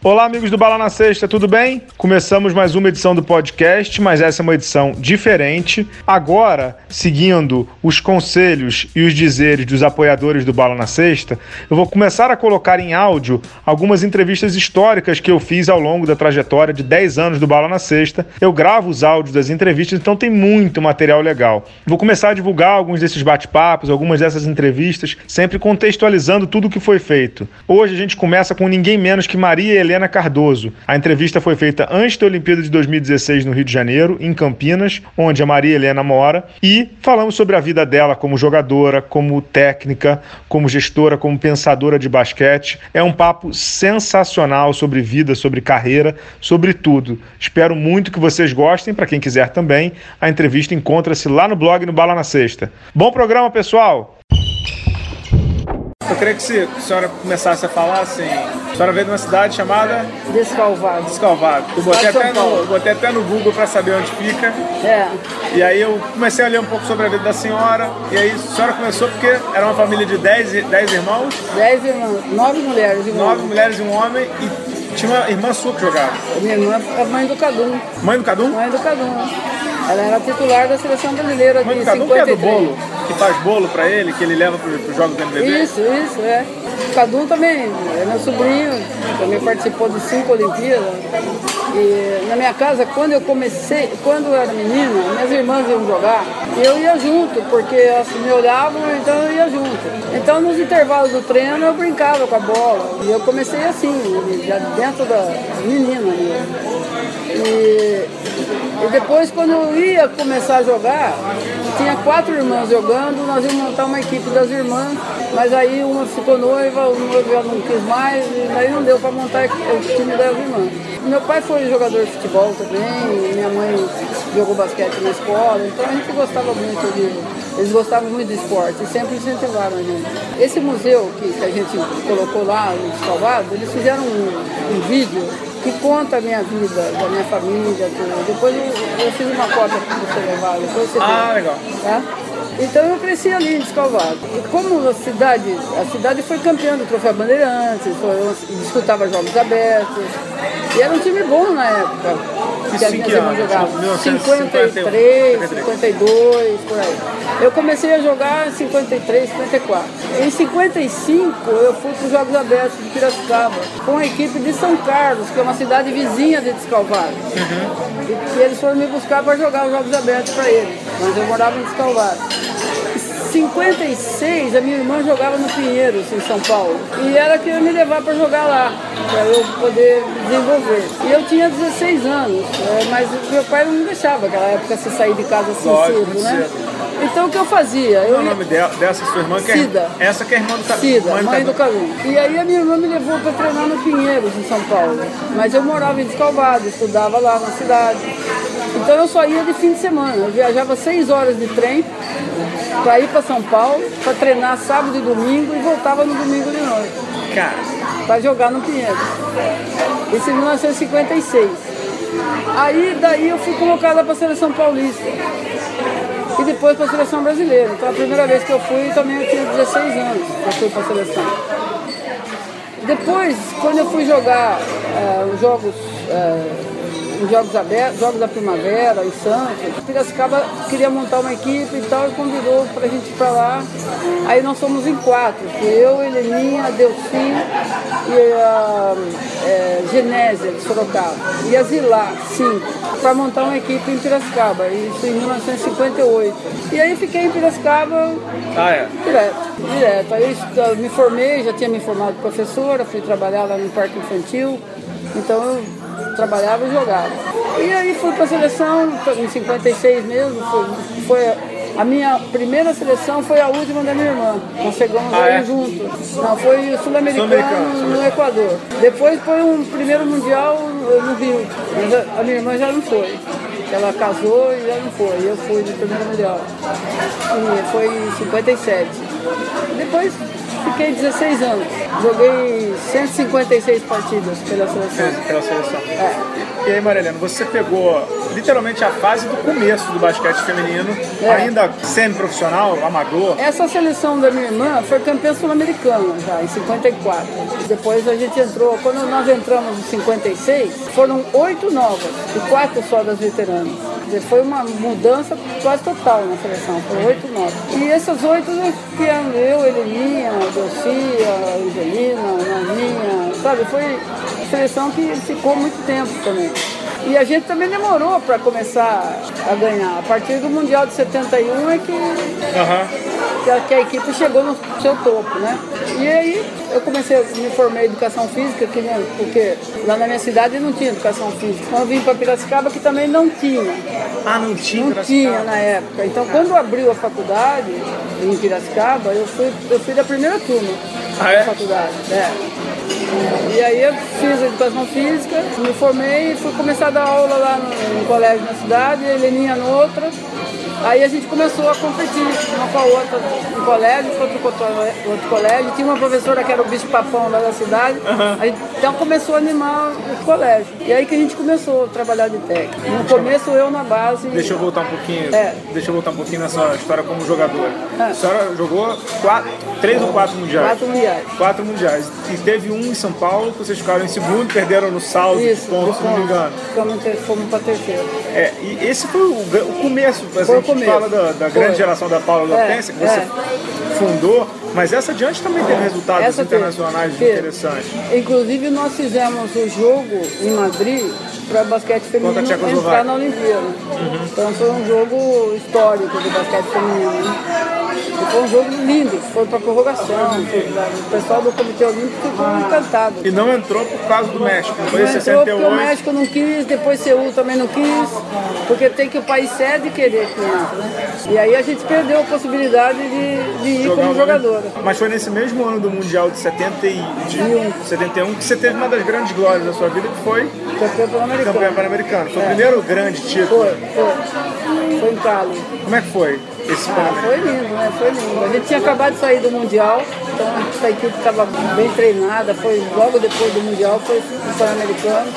Olá, amigos do Bala na Sexta, tudo bem? Começamos mais uma edição do podcast, mas essa é uma edição diferente. Agora, seguindo os conselhos e os dizeres dos apoiadores do Bala na Sexta, eu vou começar a colocar em áudio algumas entrevistas históricas que eu fiz ao longo da trajetória de 10 anos do Bala na Sexta. Eu gravo os áudios das entrevistas, então tem muito material legal. Vou começar a divulgar alguns desses bate-papos, algumas dessas entrevistas, sempre contextualizando tudo o que foi feito. Hoje a gente começa com ninguém menos que Maria Helena Cardoso. A entrevista foi feita antes da Olimpíada de 2016 no Rio de Janeiro, em Campinas, onde a Maria Helena mora, e falamos sobre a vida dela como jogadora, como técnica, como gestora, como pensadora de basquete. É um papo sensacional sobre vida, sobre carreira, sobre tudo. Espero muito que vocês gostem. Para quem quiser também, a entrevista encontra-se lá no blog no Bala na Sexta. Bom programa, pessoal! Eu queria que a senhora começasse a falar assim. A senhora veio de uma cidade chamada Descalvado. Descalvado. Eu botei, até no, botei até no Google para saber onde fica. É. E aí eu comecei a ler um pouco sobre a vida da senhora. E aí a senhora começou porque era uma família de 10 dez irmãos. 10 irmãos, 9 mulheres e um Nove homem. mulheres e um homem. E tinha uma irmã sua que jogava. Minha irmã é mãe do Cadum. Mãe do Cadum? Mãe do Cadum. Ela era titular da seleção brasileira de do Cadum que é do 53. bolo. Que faz bolo para ele, que ele leva para os jogos do NBB. Isso, isso, é. O Cadum também, é meu sobrinho, também participou de cinco Olimpíadas. E na minha casa, quando eu comecei, quando eu era menina, minhas irmãs iam jogar, eu ia junto, porque elas me olhavam, então eu ia junto. Então nos intervalos do treino eu brincava com a bola. E eu comecei assim, já dentro da menina. E, e depois, quando eu ia começar a jogar, tinha quatro irmãs jogando, nós íamos montar uma equipe das irmãs, mas aí uma ficou noiva, uma já não quis mais, e daí não deu para montar o time das irmãs. Meu pai foi jogador de futebol também, minha mãe jogou basquete na escola, então a gente gostava muito de. Eles gostavam muito de esporte e sempre incentivaram a gente. Esse museu que, que a gente colocou lá no Salvado, eles fizeram um, um vídeo que conta a minha vida, da minha família, tudo. Depois eu, eu fiz uma cópia para você levar, depois você Ah, vê, legal. tá? Então eu cresci ali em Descalvado. E como a cidade, a cidade foi campeã do Troféu Bandeirantes, foi, disputava jogos abertos. E era um time bom na época. Que que irmãs ano? jogavam. 1951, 53, 52, por aí. Eu comecei a jogar em 53, 54. Em 55 eu fui para os Jogos Abertos de Piracicaba, com a equipe de São Carlos, que é uma cidade vizinha de Descalvado. E que eles foram me buscar para jogar os Jogos Abertos para eles. Mas eu morava em Descalvado. Em 56, a minha irmã jogava no Pinheiros, em São Paulo. E ela queria me levar para jogar lá, para eu poder desenvolver. E eu tinha 16 anos, eh, mas meu pai não me deixava naquela época se sair de casa assim Lógico, cedo, né? cedo. Então o que eu fazia? Qual Eu é o nome dela, dessa sua irmã? Que é- Cida. essa que é a irmã do Cadum. Cida, mãe do Calum. E aí a minha irmã me levou para treinar no Pinheiros, em São Paulo. Mas eu morava em Descalvado, estudava lá na cidade. Então eu só ia de fim de semana. Eu viajava seis horas de trem para ir para São Paulo, para treinar sábado e domingo e voltava no domingo de noite, Cara, para jogar no Pinheiros. Isso em 1956. Aí daí eu fui colocada para a seleção paulista. E depois para a seleção brasileira. Então a primeira vez que eu fui também eu tinha 16 anos que eu fui para a seleção. Depois, quando eu fui jogar eh, os jogos, eh, os jogos abertos, jogos da primavera em Santos, Piracicaba queria montar uma equipe e tal, e convidou para a gente ir para lá. Aí nós fomos em quatro, fui eu, Heleninha, Delfim e a eh, Genésia de Sorocaba. E a Zilá, cinco, para montar uma equipe em Piracicaba, isso em 1958. E aí fiquei em Piracicaba ah, é. Direto, direto. Aí eu me formei, já tinha me formado professora, fui trabalhar lá no parque infantil, então eu trabalhava e jogava. E aí fui para a seleção, em 56 mesmo, foi, foi a minha primeira seleção foi a última da minha irmã. Nós chegamos Ah, aí é? juntos. Não, foi o sul-americano Sul-americano, no Equador. Depois foi um primeiro mundial no Rio, mas a, a minha irmã já não foi. Ela casou e já não foi. Eu fui no primeiro mundial. E foi em 57. Depois fiquei 16 anos. Joguei 156 partidas pela seleção. Pela seleção. É. E aí, Marilena, você pegou literalmente a fase do começo do basquete feminino, É. ainda semi-profissional, amador. Essa seleção da minha irmã foi campeã sul-americana já, em 54. Depois a gente entrou, quando nós entramos em 56, foram oito novas e quatro só das veteranas. Dizer, Foi uma mudança quase total na seleção, foram oito novas. E essas oito que eram eu, Heleninha, Delcia, Angelina, Naninha, sabe? Foi uma seleção que ficou muito tempo também. E a gente também demorou para começar a ganhar. A partir do Mundial de 71 é que Aham. que a, que a equipe chegou no seu topo, né? E aí eu comecei a me formar em educação física, que, porque lá na minha cidade não tinha educação física. Quando eu vim para Piracicaba, que também não tinha. Ah, não tinha? Não tinha na época. Então quando abriu a faculdade em Piracicaba, eu fui, eu fui da primeira turma Ah, é? da faculdade. É. E aí eu fiz educação física, me formei e fui começar a dar aula lá no, no colégio na cidade, a Heleninha no outra. Aí a gente começou a competir uma com a outra no colégio, pro outro, outro colégio. Tinha uma professora que era o bicho papão lá da cidade. Aí, então começou a animar o colégio. E aí que a gente começou a trabalhar de técnico. No começo eu na base. Deixa eu voltar um pouquinho. É. Deixa eu voltar um pouquinho nessa história como jogadora. É. A senhora jogou quatro, três ou quatro mundiais? Quatro mundiais. Quatro mundiais. E teve um em São Paulo que vocês ficaram em segundo, perderam no saldo Isso, pontos, se não me engano. Ter- fomos para terceiro. É, e esse foi o, o começo, assim, Começo. fala da, da grande geração da Paula É, Lopes, que você é. fundou, mas essa adiante também teve resultados Essa internacionais Teve. interessantes. Inclusive nós fizemos o jogo em Madrid para basquete feminino entrar na Olimpíada. Então foi um jogo histórico do basquete feminino. E foi um jogo lindo, foi para prorrogação. o pessoal do Comitê Olímpico ficou encantado. E não entrou por causa do México, não foi em Não entrou porque o 68. México não quis, depois Seul também não quis, porque tem que o país cede querer que entre, né? E aí a gente perdeu a possibilidade de, de ir jogar como o- jogadora. Mas foi nesse mesmo ano do Mundial de 70 e de 71 que você teve uma das grandes glórias da sua vida, que foi Campeão pan-americano. pan-americano. Foi o É. primeiro grande título. Foi, foi. Foi em Cali. Como é que foi esse Ah, foi lindo, né? Foi lindo. A gente tinha acabado de sair do Mundial, então essa equipe estava bem treinada, foi logo depois do Mundial, foi o Pan-Americano.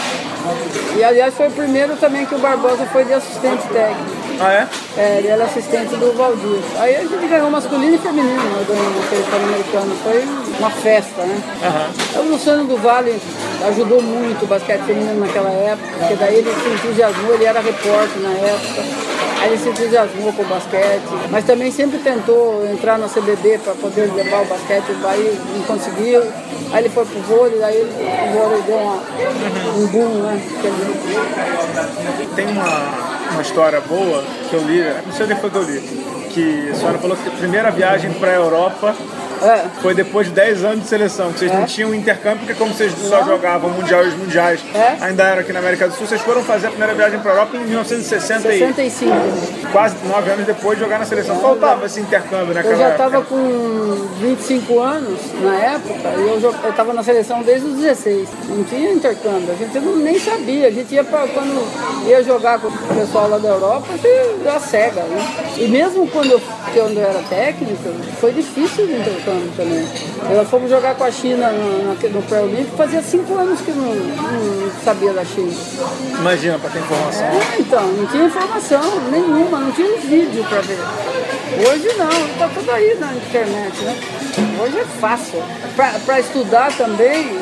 E aliás foi o primeiro também que o Barbosa foi de assistente técnico. Ah, é? É, ele era assistente do Valdir. Aí a gente ganhou masculino e feminino, né, ganhando aquele Pan-Americano. Foi uma festa, né? Aham. O Luciano do Vale ajudou muito o basquete feminino naquela época, porque daí ele se entusiasmou, ele era repórter na época, aí ele se entusiasmou com o basquete, mas também sempre tentou entrar na CBB para poder levar o basquete, aí não conseguiu, aí ele foi pro vôlei, aí o vôlei deu uma, um boom, né? Tem uma, uma história boa que eu li, não sei onde foi que eu li, que a senhora falou que a primeira viagem para a Europa É, foi depois de 10 anos de seleção, que vocês não tinham intercâmbio, porque como vocês só jogavam Mundial e os Mundiais, É. ainda era aqui na América do Sul, vocês foram fazer a primeira viagem para a Europa em 1960 e 65. quase 9 anos depois de jogar na seleção. Faltava esse intercâmbio naquela Eu já estava com 25 anos na época e eu estava na seleção desde os 16. Não tinha intercâmbio, a gente não, nem sabia. A gente ia pra, quando ia jogar com o pessoal lá da Europa, você já cega, né? E mesmo quando eu, quando eu era técnica, foi difícil o intercâmbio também. Eu fomos jogar com a China no, na- no pré-olímpico, fazia 5 anos que não, não sabia da China. Imagina, para ter informação. É, então, não tinha informação nenhuma, não tinha vídeo para ver. Hoje não, tá tudo aí na internet, né? Hoje é fácil. Para estudar também,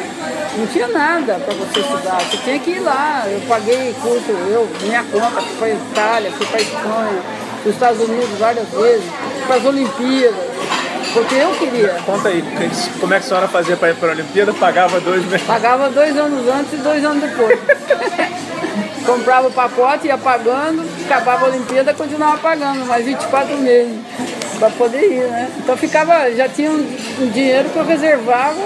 não tinha nada para você estudar. Você tinha que ir lá. Eu paguei curso, eu, minha conta, fui para Itália, fui para Espanha, para Estados Unidos várias vezes, para as Olimpíadas. Porque eu queria. Conta aí, como é que a senhora fazia para ir para a Olimpíada? Pagava dois meses. Pagava dois anos antes e dois anos depois. Comprava o pacote, ia pagando, acabava a Olimpíada, continuava pagando, mais 24 meses para poder ir, né? Então ficava, já tinha um, um dinheiro que eu reservava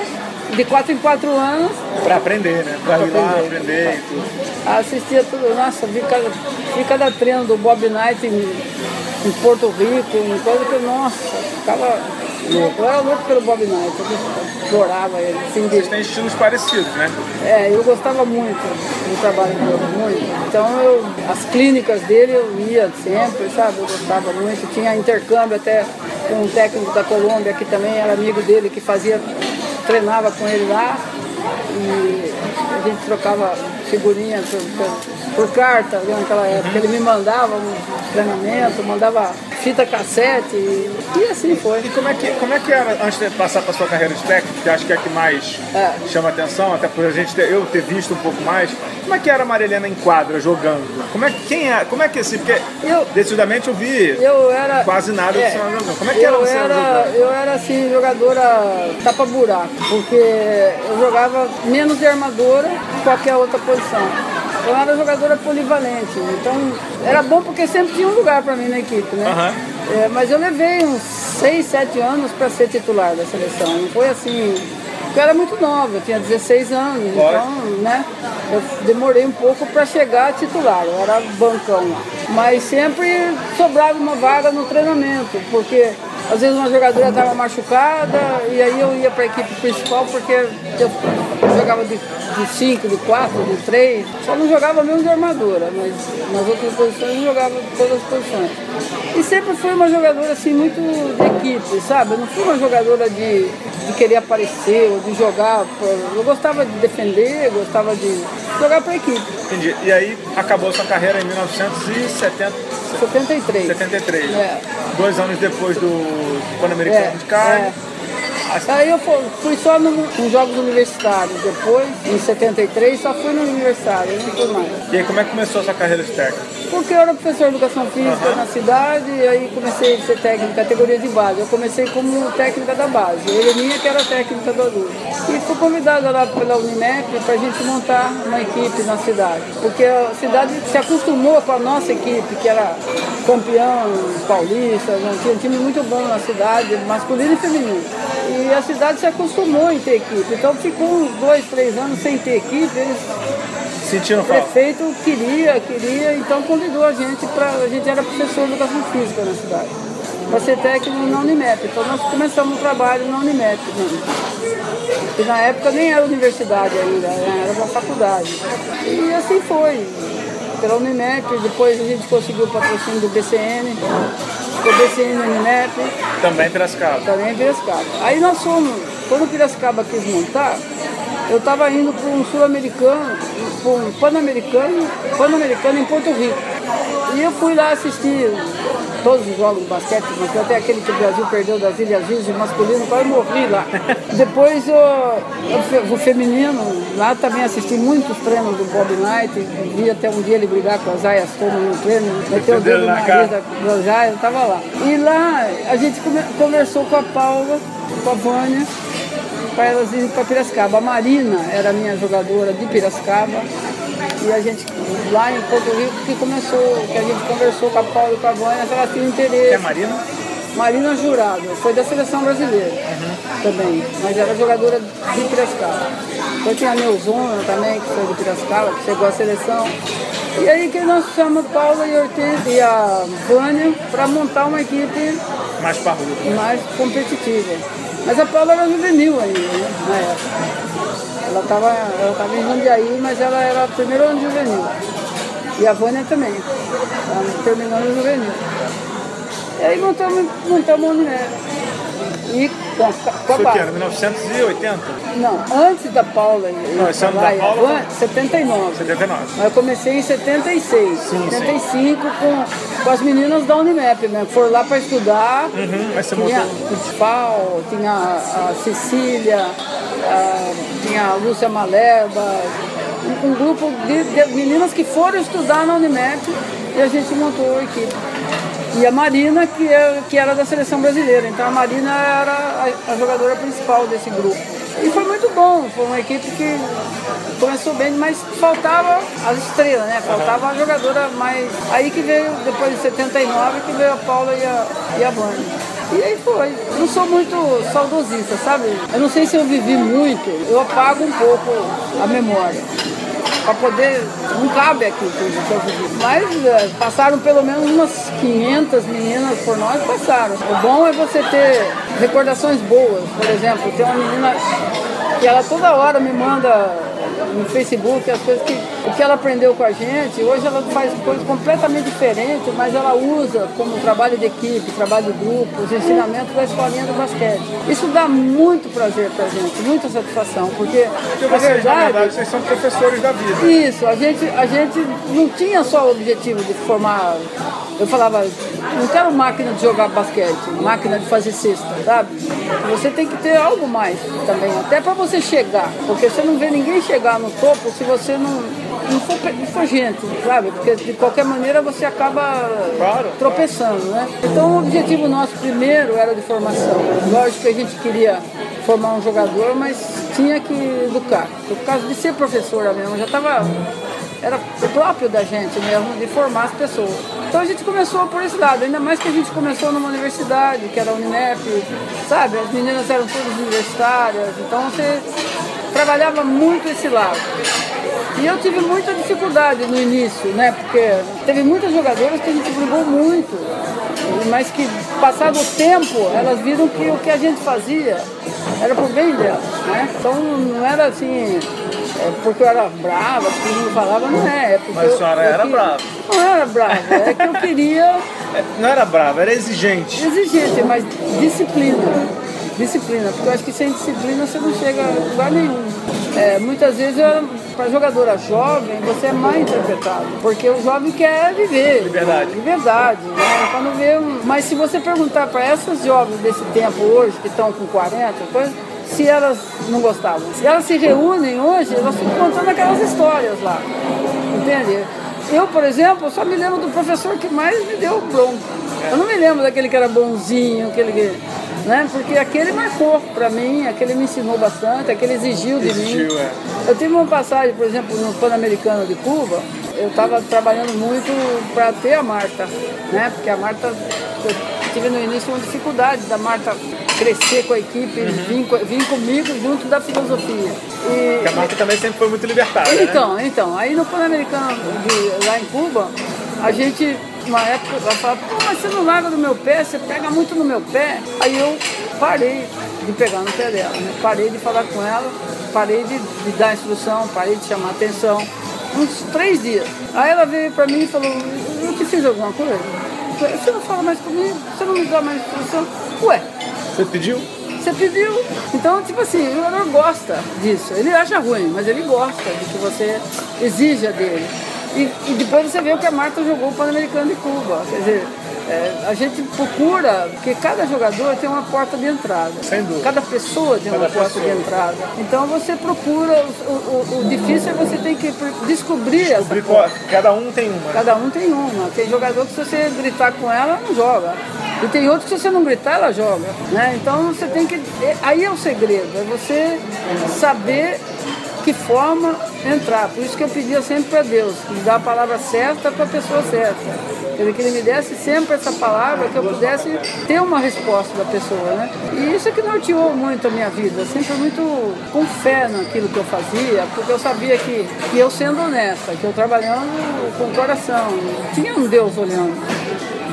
de 4 em 4 anos, Para aprender, né? Para ir lá, aprender. aprender e tudo. assistia tudo, nossa, vi cada, vi cada treino do Bob Knight em, em Porto Rico, em coisa que, nossa, ficava louco. Eu era louco pelo Bob Knight, eu adorava ele. Assim, Vocês têm estilos parecidos, né? É, eu gostava muito do trabalho dele, muito. Então eu, as clínicas dele eu ia sempre, sabe? Eu gostava muito. Tinha intercâmbio até com um técnico da Colômbia que também era amigo dele, que fazia, treinava com ele lá. E a gente trocava figurinha por, por, por carta naquela época. Ele me mandava um treinamento, mandava fita cassete e, assim foi. E como é que, como é que era, antes de passar para sua carreira de técnico, que acho que é a que mais é. chama atenção, até por a gente ter, eu ter visto um pouco mais, como é que era a Marilena em quadra, jogando? Como é, quem é, como é que assim, porque eu, decididamente eu vi eu era, quase nada é, do jogando. Como é que era você era, Eu era assim, jogadora tapa-buraco, porque eu jogava menos de armadora que qualquer outra posição. Eu era jogadora polivalente, então era bom porque sempre tinha um lugar para mim na equipe, né? Uhum. É, mas eu levei uns 6, 7 anos para ser titular da seleção. Não foi assim. Porque eu era muito nova, eu tinha 16 anos, Bora. então, né? Eu demorei um pouco para chegar titular, eu era bancão lá. Mas sempre sobrava uma vaga no treinamento, porque às vezes uma jogadora estava machucada e aí eu ia para a equipe principal porque eu jogava de 5, de 4, de 3. Só não jogava mesmo de armadura, mas nas outras posições eu jogava todas as posições. E sempre fui uma jogadora assim muito de equipe, sabe? Eu não fui uma jogadora de, de querer aparecer ou de jogar. Eu gostava de defender, gostava de jogar para a equipe. Entendi. E aí acabou sua carreira em 1970. 73. 73. É. Dois anos depois do Pan-Americano é, de Carne. É. Aí eu fui só nos Jogos Universitários. Depois, em 73, só fui no Universitário, não fui mais. E aí, como é que começou a sua carreira de técnico? Porque eu era professor de Educação Física uhum. na cidade, e aí comecei a ser técnico categoria de base. Eu comecei como técnica da base. Eu minha que era técnica do adulto. E fui convidada lá pela Unimep para a gente montar uma equipe na cidade. Porque a cidade se acostumou com a nossa equipe, que era campeão paulista, tinha um time muito bom na cidade, masculino e feminino. E a cidade se acostumou em ter equipe. Então ficou uns dois, três anos sem ter equipe. Eles... Sentiram o prefeito queria, queria, então convidou a gente para. A gente era professor de educação física na cidade. Para ser técnico na Unimep. Então nós começamos o trabalho na Unimep. Né? E na época nem era universidade ainda, né? era uma faculdade. E assim foi. Pela Unimep, depois a gente conseguiu o patrocínio do BCN o BCN no Unimep. Também Piracicaba. Também Piracicaba. Aí nós fomos, quando o Piracicaba quis montar, eu estava indo para um sul-americano, para um pan-americano, pan-americano em Porto Rico. E eu fui lá assistir todos os jogos de basquete, até aquele que o Brasil perdeu das Ilhas Virgens masculino, quase morri lá. Depois o, o, feminino, lá também assisti muitos treinos do Bob Knight, vi até um dia ele brigar com as aias Thomas no treino, meteu o dedo na da, da Zaya, eu estava lá. E lá a gente conversou com a Paula, com a Vânia, para elas irem para Piracicaba. A Marina era minha jogadora de Piracicaba. E a gente, lá em Porto Rico, que começou, que a gente conversou com a Paula e com a Vânia, elas tinham interesse. Que é Marina? Marina Jurado, foi da seleção brasileira uhum. também, mas era jogadora de Piracicaba. Então tinha a Neuzona também, que foi de Piracicaba, que chegou à seleção. E aí que nós chamamos Paula e, Ortiz, e a Vânia para montar uma equipe mais parruda. Mais competitiva. Mas a Paula era juvenil ainda, né, na época. Ela estava ela tava em Jundiaí, mas ela era primeiro ano juvenil. E a Vânia também. Ela terminando o juvenil. E aí montamos, montamos a Unimed. E com a, com Foi que era? 1980? Não, antes da Paula. Não, esse ano da Paula? Vânia, 79. 79. Mas eu comecei em 76. Sim, 75 sim. Com, com as meninas da Unimep, né? Foram lá para estudar. Uhum, mas você tinha o Pau, tinha a, a Cecília, a, tinha a Lúcia Malerba, um, um grupo de, de, meninas que foram estudar na Unimep e a gente montou a equipe. E a Marina, que, é, que era da seleção brasileira. Então a Marina era a, a jogadora principal desse grupo. E foi muito bom, foi uma equipe que começou bem, mas faltava as estrelas, né? Faltava a jogadora mais. Aí que veio, depois de 79, que veio a Paula e a, e a Vânia. E aí foi. Não sou muito saudosista, sabe? Eu não sei se eu vivi muito, eu apago um pouco a memória para poder. Não cabe aqui tudo que eu vivi. Mas é, passaram pelo menos umas 500 meninas por nós, passaram. O bom é você ter recordações boas. Por exemplo, tem uma menina que ela toda hora me manda no Facebook, as coisas que, o que ela aprendeu com a gente, hoje ela faz coisas completamente diferentes, mas ela usa como trabalho de equipe, trabalho de grupo, os ensinamentos da escolinha do basquete. Isso dá muito prazer pra gente, muita satisfação, porque, Porque na vocês, na verdade, verdade, vocês são professores da vida. isso, a gente, a gente não tinha só o objetivo de formar. Eu falava, não quero máquina de jogar basquete, máquina de fazer cesta, sabe? Você tem que ter algo mais também, até para você chegar, porque você não vê ninguém chegar no topo se você não, não, for, não for gente, sabe? Porque de qualquer maneira você acaba Claro, tropeçando, né? Então o objetivo nosso primeiro era de formação. Lógico que a gente queria formar um jogador, mas tinha que educar. Por causa de ser professora mesmo, já estava era próprio da gente mesmo de formar as pessoas. Então a gente começou por esse lado, ainda mais que a gente começou numa universidade, que era a Unimep, sabe? As meninas eram todas universitárias, então você trabalhava muito esse lado. E eu tive muita dificuldade no início, né? Porque teve muitas jogadoras que a gente brigou muito, mas que passado o tempo elas viram que o que a gente fazia era por bem delas, né? Então não era assim, é porque eu era brava, que todo mundo falava, não é. é porque Mas a eu- senhora eu era que- brava. Não era brava, é que eu queria Não era bravo, era exigente. exigente, mas disciplina. Disciplina, porque eu acho que sem disciplina você não chega a lugar nenhum. É, muitas vezes, para jogadora jovem, você é mal interpretado, porque o jovem quer viver. Liberdade. Liberdade, né? Pra não ver um- Mas se você perguntar para essas jovens desse tempo hoje, que estão com 40, coisa, se elas não gostavam. Se elas se reúnem hoje, elas ficam contando aquelas histórias lá. Entende? Eu, por exemplo, só me lembro do professor que mais me deu bronca. Eu não me lembro daquele que era bonzinho, aquele que. Né? Porque aquele marcou pra mim, aquele me ensinou bastante, aquele exigiu de Exigiu, mim. é. Eu tive uma passagem, por exemplo, no Pan-Americano de Cuba, eu estava trabalhando muito para ter a Marta, né? Porque a Marta, eu tive no início uma dificuldade da Marta crescer com a equipe, vir, co- vir comigo junto da filosofia. E, Porque a Marta também sempre foi muito libertária, né? então, então, aí no Pan-Americano lá em Cuba, a gente, uma época, ela falava, pô, mas você não larga do meu pé, você pega muito no meu pé. Aí eu parei de pegar no pé dela, né? Parei de falar com ela, parei de, de dar instrução, parei de chamar atenção. Uns três dias. Aí ela veio pra mim e falou, eu te fiz alguma coisa? Falei, Você não fala mais comigo? Você não me dá mais instrução? Ué, Você pediu? você pediu. Então, tipo assim, o jogador gosta disso. Ele acha ruim, mas ele gosta de que você exija dele. E, e depois você vê o que a Marta jogou o Pan-Americano de Cuba. Quer dizer, é, a gente procura, porque cada jogador tem uma porta de entrada. Sem dúvida. Cada pessoa tem uma Cada porta pessoa. de entrada. Então você procura, o, o- o difícil é você tem que descobrir essa Descobrir porta. Cada um tem uma. né? Cada um tem uma. Tem jogador que se você gritar com ela, não joga. E tem outro que se você não gritar, ela joga. Né? Então você tem que. Aí é o segredo, é você saber que forma entrar. Por isso que eu pedia sempre para Deus, que me a palavra certa para a pessoa certa. Quer dizer, que ele me desse sempre essa palavra, que eu pudesse ter uma resposta da pessoa, né? E isso é que norteou muito a minha vida, sempre muito com fé naquilo que eu fazia, porque eu sabia que, que eu sendo honesta, que eu trabalhando com o coração, tinha um Deus olhando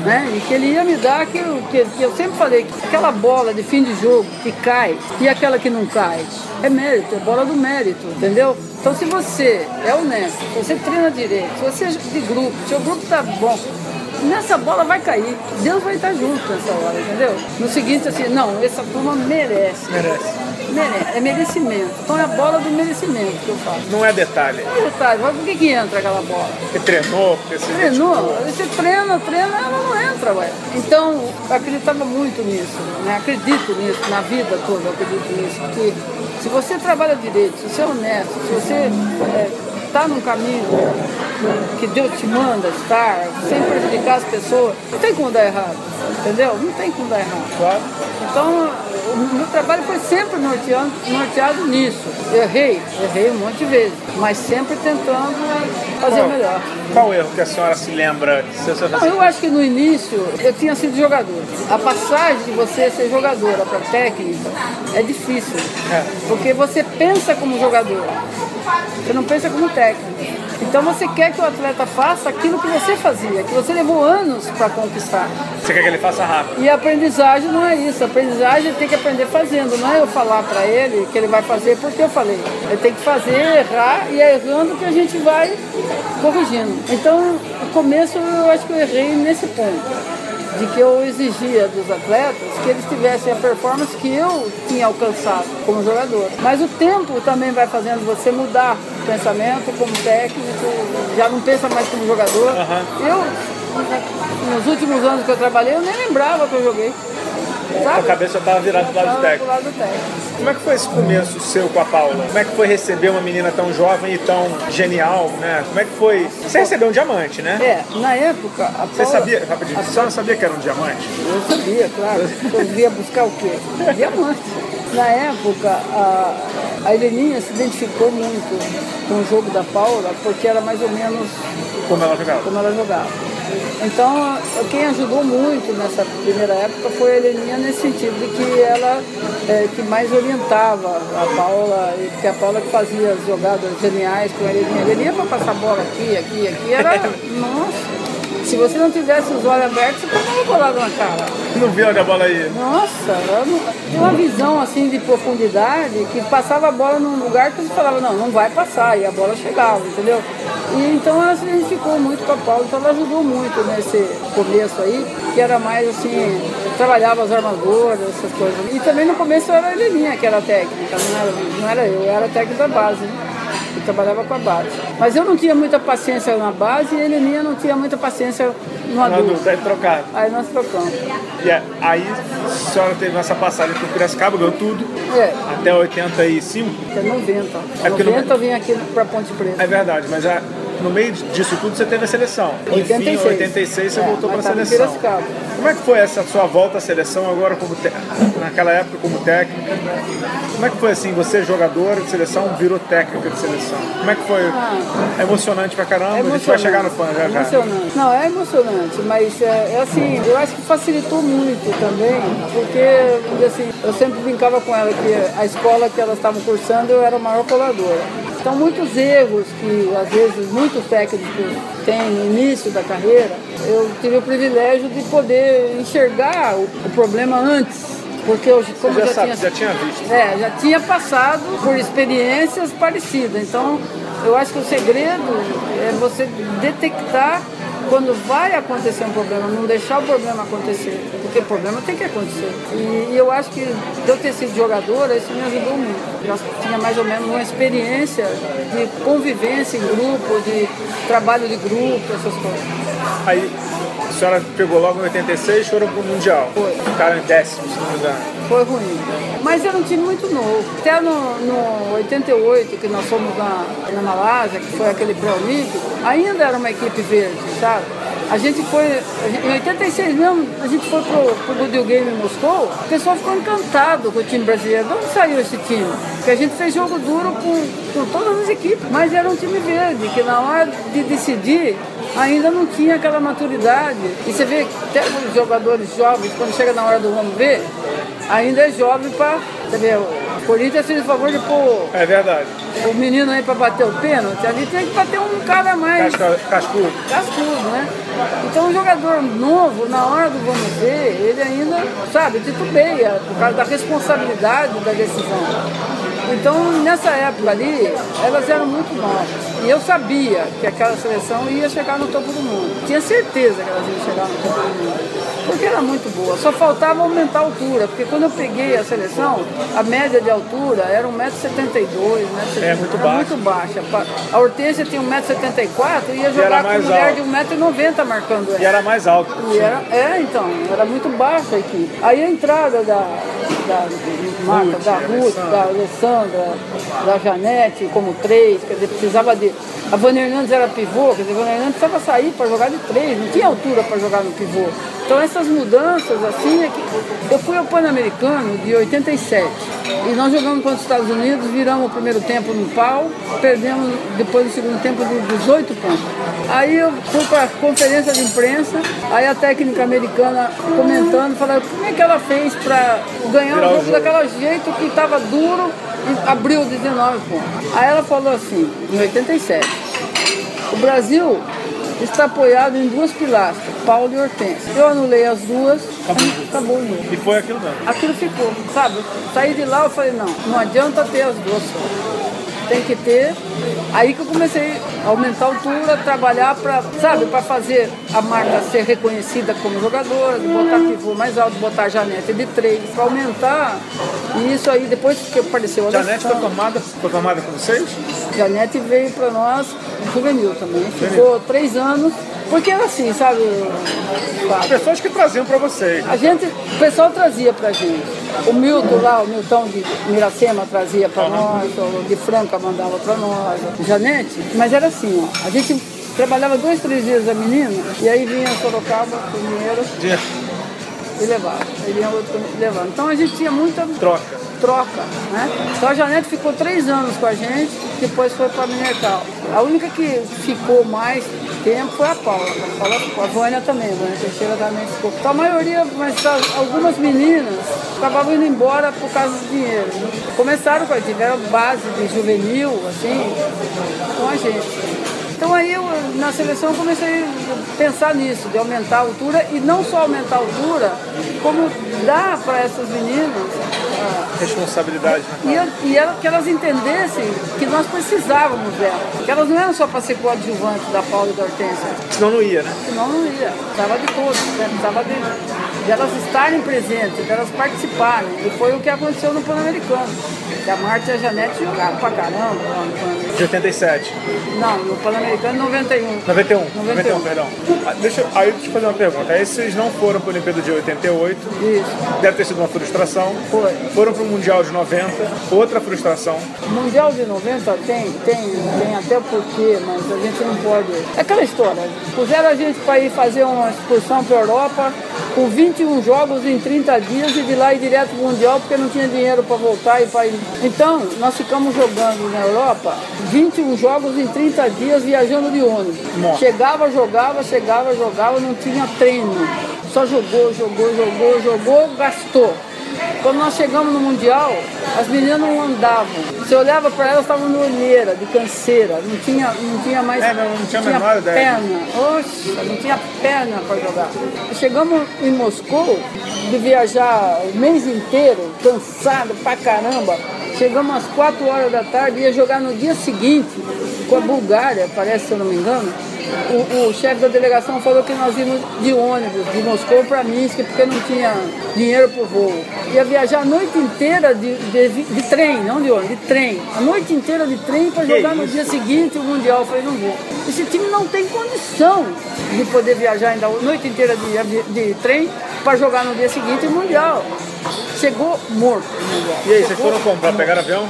né? E que ele ia me dar aquilo que, que eu sempre falei, que aquela bola de fim de jogo que cai e aquela que não cai, é mérito, é bola do mérito, entendeu? Então se você é honesto, se você treina direito, se você é de grupo, se o grupo tá bom, nessa bola vai cair. Deus vai estar junto nessa hora, entendeu? No seguinte, assim, não, essa turma merece. Merece. É merecimento. Então é a bola do merecimento que eu faço. Não é detalhe. Não é detalhe, mas por que, que entra aquela bola? Porque treinou, porque se Treinou, você treina, treina, ela não entra, ué. Então, eu acreditava muito nisso, né? Acredito nisso, na vida toda eu acredito nisso. Que se você trabalha direito, se você é honesto, se você está num caminho que Deus te manda estar, sem prejudicar as pessoas, não tem como dar errado, entendeu? Não tem como dar errado. Claro. Então, o meu trabalho foi sempre norteado, norteado nisso. Errei, errei um monte de vezes, mas sempre tentando fazer o melhor. Qual erro que a senhora se lembra? Se senhora Não, eu acho que no início eu tinha sido jogador. A passagem de você ser jogadora para técnica é difícil. É. Porque você pensa como jogador. Você não pensa como técnico. Então você quer que o atleta faça aquilo que você fazia, que você levou anos para conquistar. Você quer que ele faça rápido. E a aprendizagem não é isso. A aprendizagem tem que aprender fazendo. Não é eu falar para ele que ele vai fazer porque eu falei. Ele tem que fazer, errar e é errando que a gente vai corrigindo. Então, no começo eu acho que eu errei nesse ponto de que eu exigia dos atletas que eles tivessem a performance que eu tinha alcançado como jogador. Mas o tempo também vai fazendo você mudar o pensamento como técnico, já não pensa mais como jogador. Uhum. Eu, nos últimos anos que eu trabalhei, eu nem lembrava que eu joguei. Sabe? A cabeça estava virada para o lado, lado técnico. Como é que foi esse começo seu com a Paula? Como é que foi receber uma menina tão jovem e tão genial, né? Como é que foi? Você recebeu um diamante, né? É, na época, a Paula... Você sabia, rapidinho, a... não sabia que era um diamante? Eu sabia, claro. Eu ia buscar o quê? Diamante. Na época, a, a Heleninha se identificou muito com o jogo da Paula, porque era mais ou menos... Como ela jogava? Como ela jogava. Então, quem ajudou muito nessa primeira época foi a Heleninha nesse sentido de que ela é, que mais orientava a Paula, porque a Paula que fazia as jogadas geniais com a Heleninha. A Heleninha para passar bola aqui, aqui, aqui, era. nossa! Se você não tivesse os olhos abertos, você tomava bolada na cara. Não viu onde a bola ia? Nossa, uma visão assim de profundidade que passava a bola num lugar que você falava, não, não vai passar, e a bola chegava, entendeu? E então ela se identificou muito com a Paula, então ela ajudou muito nesse começo aí, que era mais assim, trabalhava as armaduras, essas coisas. E também no começo era a Heleninha que era técnica, não era, não era eu, eu era técnica da base. Né? Eu trabalhava com a base. Mas eu não tinha muita paciência na base e ele minha não tinha muita paciência no adulto. No adulto, aí trocaram. Aí nós trocamos. E é, aí a senhora teve essa passagem por Piracicaba, ganhou tudo. É. Até 85? Até 90. É 90 no... eu vim aqui para Ponte Preta. É verdade, mas a, no meio disso tudo você teve a seleção. 86. Enfim, em 86 você é, voltou para a seleção. Como é que foi essa sua volta à seleção agora como te... naquela época como técnica? Como é que foi assim, você jogadora de seleção virou técnica de seleção? Como é que foi? Ah, é emocionante pra caramba, é a gente vai chegar no fã já, já. Emocionante. Não, é emocionante, mas é, é, assim, eu acho que facilitou muito também, porque assim, eu sempre brincava com ela que a escola que elas estavam cursando eu era a maior coladora. Então muitos erros que às vezes muitos técnicos têm no início da carreira, eu tive o privilégio de poder enxergar o, o problema antes. Porque eu, como já, já, sabe, tinha, já tinha visto. É, já tinha passado por experiências parecidas. Então, eu acho que o segredo é você detectar quando vai acontecer um problema, não deixar o problema acontecer, porque problema tem que acontecer. E, e eu acho que eu ter sido jogadora, isso me ajudou muito. Já tinha mais ou menos uma experiência de convivência em grupo, de trabalho de grupo, essas coisas. Aí a senhora pegou logo em 86 e foram pro Mundial. Foi. Ficaram em décimo, se não me engano. Foi ruim. Mas era um time muito novo. Até no, no 88, que nós fomos na, na Malásia, que foi aquele pré-olímpico, ainda era uma equipe verde, sabe? A gente foi, em 86 mesmo, a gente foi pro, pro Budil Game em Moscou, o pessoal ficou encantado com o time brasileiro. De onde saiu esse time? Porque a gente fez jogo duro com, com todas as equipes, mas era um time verde, que na hora de decidir, ainda não tinha aquela maturidade. E você vê até os jogadores jovens, quando chega na hora do vamos ver, ainda é jovem para. Você vê, o Corinthians fez o favor de pôr. É verdade. O menino aí para bater o pênalti, ali tem que bater um cara mais. cascudo. Cascudo, né? Então um jogador novo, na hora do vamos ver, ele ainda, sabe, titubeia por causa da responsabilidade da decisão. Então, nessa época ali, elas eram muito novas. E eu sabia que aquela seleção ia chegar no topo do mundo. Tinha certeza que elas iam chegar no topo do mundo. Porque era muito boa. Só faltava aumentar a altura. Porque quando eu peguei a seleção, a média de altura era 1,72m. É muito baixa. muito baixa. A Hortência tinha 1,74m e ia jogar com mulher alto. de 1,90m marcando ela. E era mais alto. E era, é, então, era muito baixa a equipe. Aí a entrada da, da marca, da Ruth, da Alessandra, da Janete como três, quer dizer, precisava de. A Vânia Hernandes era pivô, quer dizer, a Vânia Hernandes precisava sair para jogar de três, não tinha altura para jogar no pivô. Então essas mudanças, assim, é que eu fui ao Pan-Americano de 87 e nós jogamos contra os Estados Unidos, viramos o primeiro tempo no pau, perdemos depois do segundo tempo de 18 pontos. Aí eu fui para a conferência de imprensa, aí a técnica americana comentando, falando como é que ela fez para ganhar o jogo daquele jeito que estava duro abriu 19 pontos. Aí ela falou assim, em 87, O Brasil está apoiado em duas pilastras, Paulo e Hortência. Eu anulei as duas, acabou, acabou o jogo. E foi aquilo mesmo. Aquilo ficou, sabe? Saí de lá, eu falei, não, não adianta ter as duas só tem que ter. Aí que eu comecei a aumentar a altura, trabalhar para, sabe, para fazer a marca ser reconhecida como jogadora, botar pivô mais alto, botar a Janete de três, para aumentar. E isso aí, depois que apareceu a Janete foi formada, foi formada com vocês? Janete veio para nós juvenil também. Ficou três anos porque era assim, sabe? As pessoas que traziam para vocês. A gente, o pessoal trazia pra gente. O Milton lá, o Milton de Miracema trazia para uhum. nós, o de Franca mandava para nós, Janete. Mas era assim, ó, a gente trabalhava dois, três dias a menina, e aí vinha Sorocaba com dinheiro e levava. Aí vinha outro levando. Então a gente tinha muita troca. Troca, né? Então a Janete ficou três anos com a gente, depois foi para Minercal. A única que ficou mais tempo foi a Paula. A Paula ficou, a Vânia também, a Vânia Teixeira também ficou. Então, a maioria, mas algumas meninas acabavam indo embora por causa do dinheiro. Começaram com a tiveram base de juvenil, assim, com a gente. Então aí eu, na seleção comecei a pensar nisso, de aumentar a altura e não só aumentar a altura, como dar para essas meninas responsabilidade. Né? E, e que elas entendessem que nós precisávamos dela. Que elas não eram só para ser coadjuvantes da Paula e da Hortência. Senão não ia, né? Senão não ia. Precisava de todos, né? precisava de, de elas estarem presentes, de elas participarem. E foi o que aconteceu no Pan-Americano. Que a Marta e a Janete jogaram pra caramba. De 87? Não, no Pan-Americano 91. 91. 91, 91 perdão. Ah, deixa, aí eu fazer uma pergunta. Aí vocês não foram para o Olimpíada de 88. Isso. Deve ter sido uma frustração. Foi. Foram para o Mundial de 90. Outra frustração. Mundial de 90 tem, tem, tem até porquê, mas a gente não pode. É aquela história. Puseram a gente para ir fazer uma excursão para a Europa com 21 jogos em 30 dias e de lá ir direto para o Mundial porque não tinha dinheiro para voltar e para ir. Então, nós ficamos jogando na Europa 21 jogos em 30 dias viajando de ônibus. Nossa. Chegava, jogava, chegava, jogava, não tinha treino. Só jogou, jogou, jogou, jogou, gastou. Quando nós chegamos no Mundial, as meninas não andavam. Você olhava para elas, estavam no olheira, de canseira. Não tinha, não tinha mais é, não, não tinha, tinha perna. Oxa, não tinha perna para jogar. Chegamos em Moscou, de viajar o mês inteiro, cansado pra caramba. Chegamos às 4 horas da tarde, ia jogar no dia seguinte com a Bulgária, parece, se eu não me engano o, o chefe da delegação falou que nós íamos de ônibus de Moscou para Minsk porque não tinha dinheiro para o voo. Ia viajar a noite inteira de, de, de, trem, não de ônibus, de trem. A noite inteira de trem para jogar no dia seguinte o Mundial. Eu falei, não vou. Esse time não tem condição de poder viajar ainda a noite inteira de, de, trem para jogar no dia seguinte o Mundial. Chegou morto o Mundial. E aí, vocês foram como? Para pegar avião?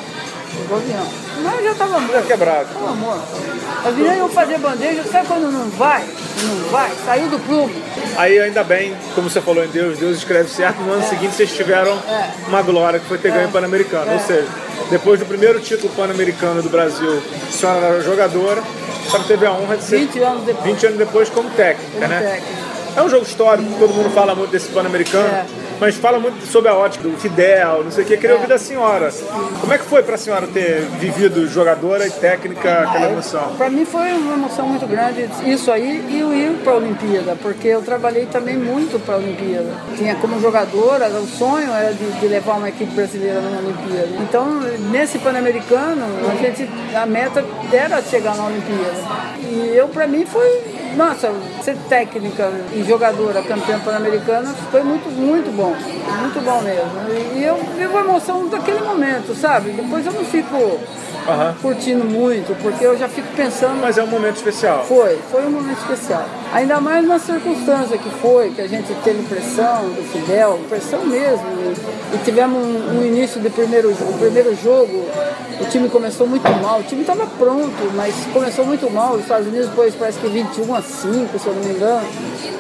Pegou avião. Mas já estava morto. Já quebrado. Tava morto. As meninas iam fazer bandeja, sabe quando não vai? Não vai, saiu do clube. Aí ainda bem, como você falou em Deus, Deus escreve certo, no ano é. seguinte vocês tiveram é. uma glória que foi ter ganho é. Pan-Americano. Ou é. seja, depois do primeiro título Pan-Americano do Brasil, a senhora era jogadora, só que teve a honra de ser 20 anos depois, 20 anos depois como técnica, como né? Técnica. É um jogo histórico, todo mundo fala muito desse Pan-Americano. Mas fala muito sobre a ótica do Fidel, não sei o que. Queria ouvir da senhora. Como é que foi para a senhora ter vivido jogadora e técnica aquela emoção? Para mim foi uma emoção muito grande isso aí e o ir para a Olimpíada, porque eu trabalhei também muito para a Olimpíada. Tinha como jogadora, o sonho era de, de levar uma equipe brasileira numa Olimpíada. Então, nesse Pan-Americano, a gente a meta era chegar na Olimpíada. E eu para mim foi nossa, ser técnica e jogadora campeã pan-americana foi muito, muito bom. Muito bom mesmo. E eu vivo a emoção daquele momento, sabe? Depois eu não fico uhum. curtindo muito, porque eu já fico pensando. Mas é um momento especial. Foi, foi um momento especial. Ainda mais na circunstância que foi, que a gente teve pressão do Fidel, pressão mesmo. E, e tivemos um, um, início de primeiro, o primeiro jogo, o time começou muito mal. O time estava pronto, mas começou muito mal. Os Estados Unidos depois parece que 21 a 5, se eu não me engano.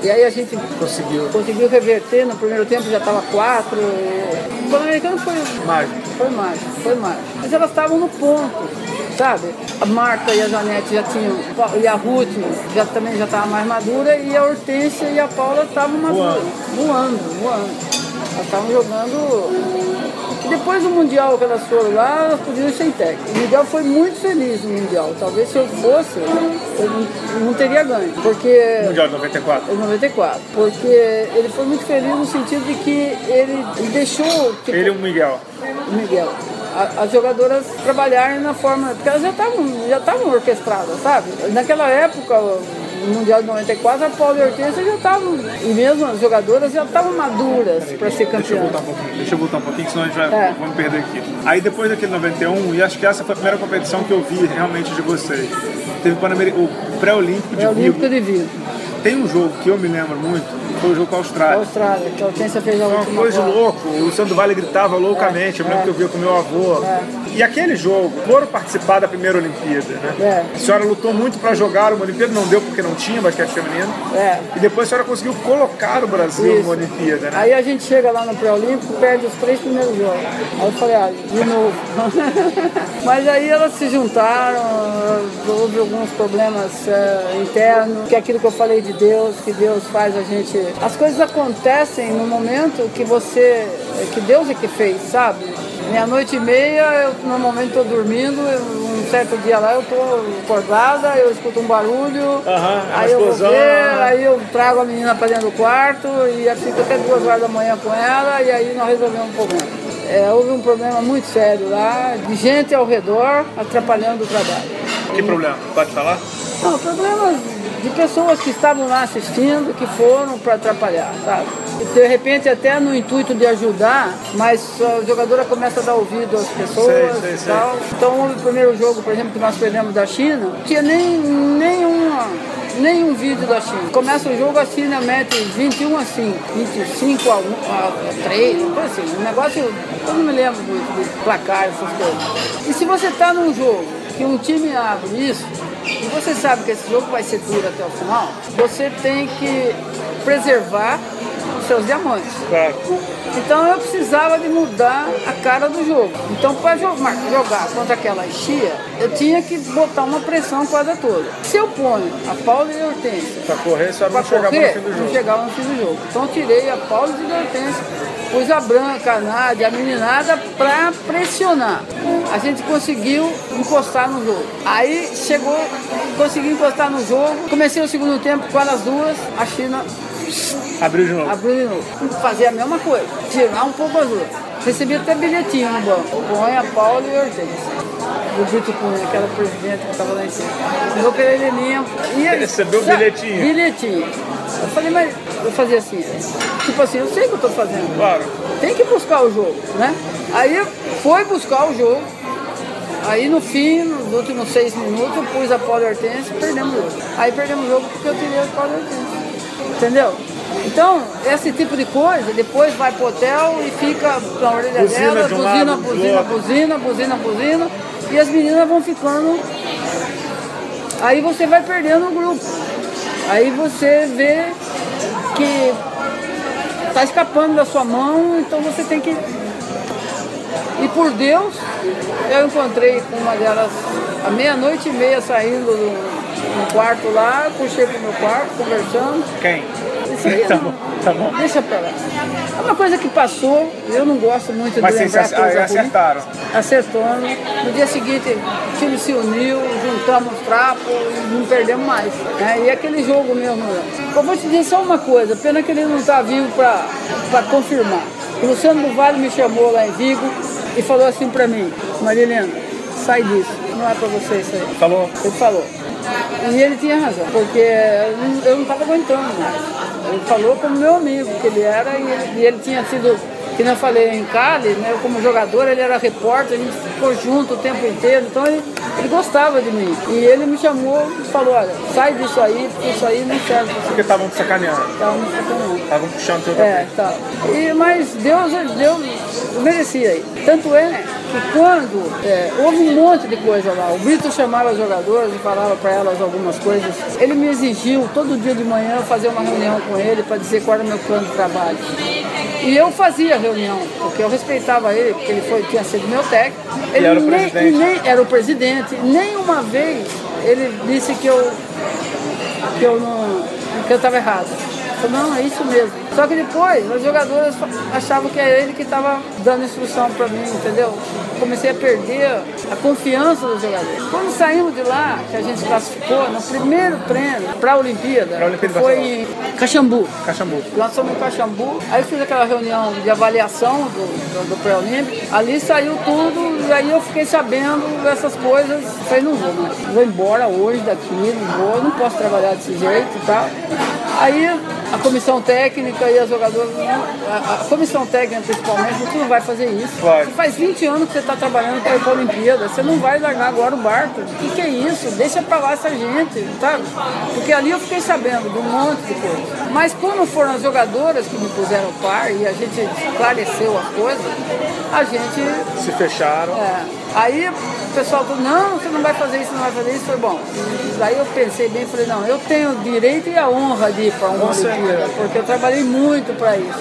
E aí a gente conseguiu, conseguiu reverter, no primeiro tempo já estava 4. O Pan-Americano foi mágico. Foi mágico, foi mágico. Mas elas estavam no ponto, sabe? A Marta e a Janete já tinham, e a Ruth já, também já estava mais madura, e a Hortência e a Paula estavam maduras, voando, voando. Elas estavam jogando depois do Mundial que elas foram lá, elas podiam ir sem técnico. O Miguel foi muito feliz no Mundial. Talvez se eu fosse, eu não, não teria ganho. Porque. Mundial de 94. Em 94. Porque ele foi muito feliz no sentido de que ele, ele deixou. Tipo, Ele e o Miguel. o Miguel. As jogadoras trabalharem na forma. Porque elas já estavam já estavam orquestradas, sabe? Naquela época, no Mundial de 94, a Paula e a Hortência já estavam. E mesmo as jogadoras já estavam maduras para ser Deixa eu voltar um pouquinho, deixa eu voltar um pouquinho, senão a gente vai É. vamos perder aqui. Aí depois daquele 91, e acho que essa foi a primeira competição que eu vi realmente de vocês. Teve o pré-olímpico de É Vigo. Olímpico de Vigo. Tem um jogo que eu me lembro muito, foi o jogo com a A Austrália. Austrália, que a Hortência fez a Foi uma coisa bola. louca, o Luciano do Vale gritava loucamente, eu me lembro que eu via com meu avô. E aquele jogo, foram participar da primeira Olimpíada, né? É. A senhora lutou muito para jogar uma Olimpíada, não deu porque não tinha basquete feminino. É. E depois a senhora conseguiu colocar o Brasil Isso. numa Olimpíada, né? Aí a gente chega lá no pré-olímpico, perde os três primeiros jogos. Aí eu falei, ah, de novo. Mas aí elas se juntaram, houve alguns problemas eh, internos, que é aquilo que eu falei de Deus, que Deus faz a gente. As coisas acontecem no momento que você. que Deus é que fez, sabe? Meia-noite e meia, eu normalmente estou dormindo, um certo dia lá eu estou acordada, eu escuto um barulho, uma aí eu vou ver, né? aí eu trago a menina para dentro do quarto e fico até duas horas da manhã com ela e aí nós resolvemos o problema. É, houve um problema muito sério lá, de gente ao redor atrapalhando o trabalho. Que problema? Pode falar? Não, problemas de pessoas que estavam lá assistindo, que foram para atrapalhar, sabe? E, de repente até no intuito de ajudar, mas a jogadora começa a dar ouvido às pessoas Sei, sei, e sei. tal. Então o primeiro jogo, por exemplo, que nós perdemos da China, tinha nem, nenhuma, nenhum vídeo da China. Começa o jogo, a China mete 21 a 5, 25 a, 1, a 3, uma coisa assim. Um negócio, eu não me lembro muito de placar, essas coisas. E se você está num jogo que um time abre isso, e você sabe que esse jogo vai ser duro até o final, você tem que preservar seus diamantes. Claro. Então eu precisava de mudar a cara do jogo. Então para jogar, jogar contra aquela chia, eu tinha que botar uma pressão quase toda. Se eu ponho a Paula e a Hortência Pra correr, para não chegava correr, no fim do não jogo. chegava no fim do jogo. Então eu tirei a Paula e a Hortência, pus a Branca, a Nádia, a meninada para pressionar. A gente conseguiu encostar no jogo. Aí chegou, consegui encostar no jogo. Comecei o segundo tempo com elas duas, a China Abriu de novo. Abriu de novo. Fazer a mesma coisa. Tirar um pouco as duas. Recebi até bilhetinho no banco. A Paula e Hortência. Do Brito Cunha, aquela presidente que estava lá em cima. Meu Pereirinha. E aí, Recebeu sabe, bilhetinho? Bilhetinho. Eu falei, mas eu fazia assim. Tipo assim, eu sei o que eu estou fazendo. Claro. Tem que buscar o jogo, né? Aí foi buscar o jogo. Aí no fim, nos últimos seis minutos, eu pus a Paula e a Hortência e perdemos o jogo. Aí perdemos o jogo porque eu tirei a Paula e a Hortência. Entendeu? Então, esse tipo de coisa, depois vai pro hotel e fica na orelha Buzina dela, de um buzina, lado, buzina, outro. buzina, buzina, buzina, e as meninas vão ficando. Aí você vai perdendo o grupo. Aí você vê que tá escapando da sua mão, então você tem que. E por Deus, eu encontrei com uma delas à meia-noite e meia saindo do, do quarto lá, puxei pro meu quarto, conversando. Quem? Tá bom, tá bom. Deixa pra lá. É uma coisa que passou, eu não gosto muito Mas de lembrar coisa aí ruim. acertaram. Acertamos. No dia seguinte, o time se uniu, juntamos trapos e não perdemos mais. né? E aquele jogo mesmo. Eu vou te dizer só uma coisa, pena que ele não está vivo para confirmar. O Luciano do Vale me chamou lá em Vigo e falou assim para mim, Marilena, sai disso, não é para você isso aí. Falou? Ele falou. E ele tinha razão, porque eu não- estava aguentando mais. Ele falou como meu amigo que ele era e ele, e ele tinha sido, que nem eu falei, em Cali, né, como jogador, ele era repórter, a gente ficou junto o tempo inteiro, então ele, ele gostava de mim. E ele me chamou e falou, olha, sai disso aí, porque isso aí não serve. Porque estavam te sacaneando. Tava me sacaneando. Estavam puxando teu É, tá. E, mas Deus, Deus merecia aí. Tanto é que quando é, houve um monte de coisa lá, o Brito chamava as jogadoras e falava para elas algumas coisas. Ele me exigiu todo dia de manhã fazer uma reunião com ele para dizer qual era o meu plano de trabalho. E eu fazia reunião, porque eu respeitava ele, porque ele foi, tinha sido meu técnico. Ele era o nem, presidente. nem era o presidente. Nem uma vez ele disse que eu que eu não que eu estava errado. Falei, não, é isso mesmo. Só que depois, as jogadoras achavam que é ele que estava dando instrução para mim, entendeu? Comecei a perder a confiança dos jogadores. Quando saímos de lá, que a gente classificou, no primeiro treino para a Olimpíada, pra Olimpíada foi em Caxambu. Caxambu. Nós em Caxambu, aí fiz aquela reunião de avaliação do, do, do pré-olímpico, ali saiu tudo, e aí eu fiquei sabendo dessas coisas, falei, não vou mais, vou embora hoje daqui, não vou, não posso trabalhar desse jeito e tal. Aí a comissão técnica e as jogadoras, a, a comissão técnica principalmente, você não vai fazer isso. Vai. Você faz 20 anos que você está trabalhando para ir para a Olimpíada, você não vai largar agora o barco. O que, que é isso? Deixa para lá essa gente, sabe? Porque ali eu fiquei sabendo de um monte de coisa. Mas quando foram as jogadoras que me puseram o par e a gente esclareceu as coisas, a gente. Se fecharam. É, aí o pessoal falou, não, você não vai fazer isso, não vai fazer isso. Foi bom. Daí eu pensei bem, falei, não, eu tenho o direito e a honra de ir para uma Olimpíada, porque eu trabalhei muito para isso.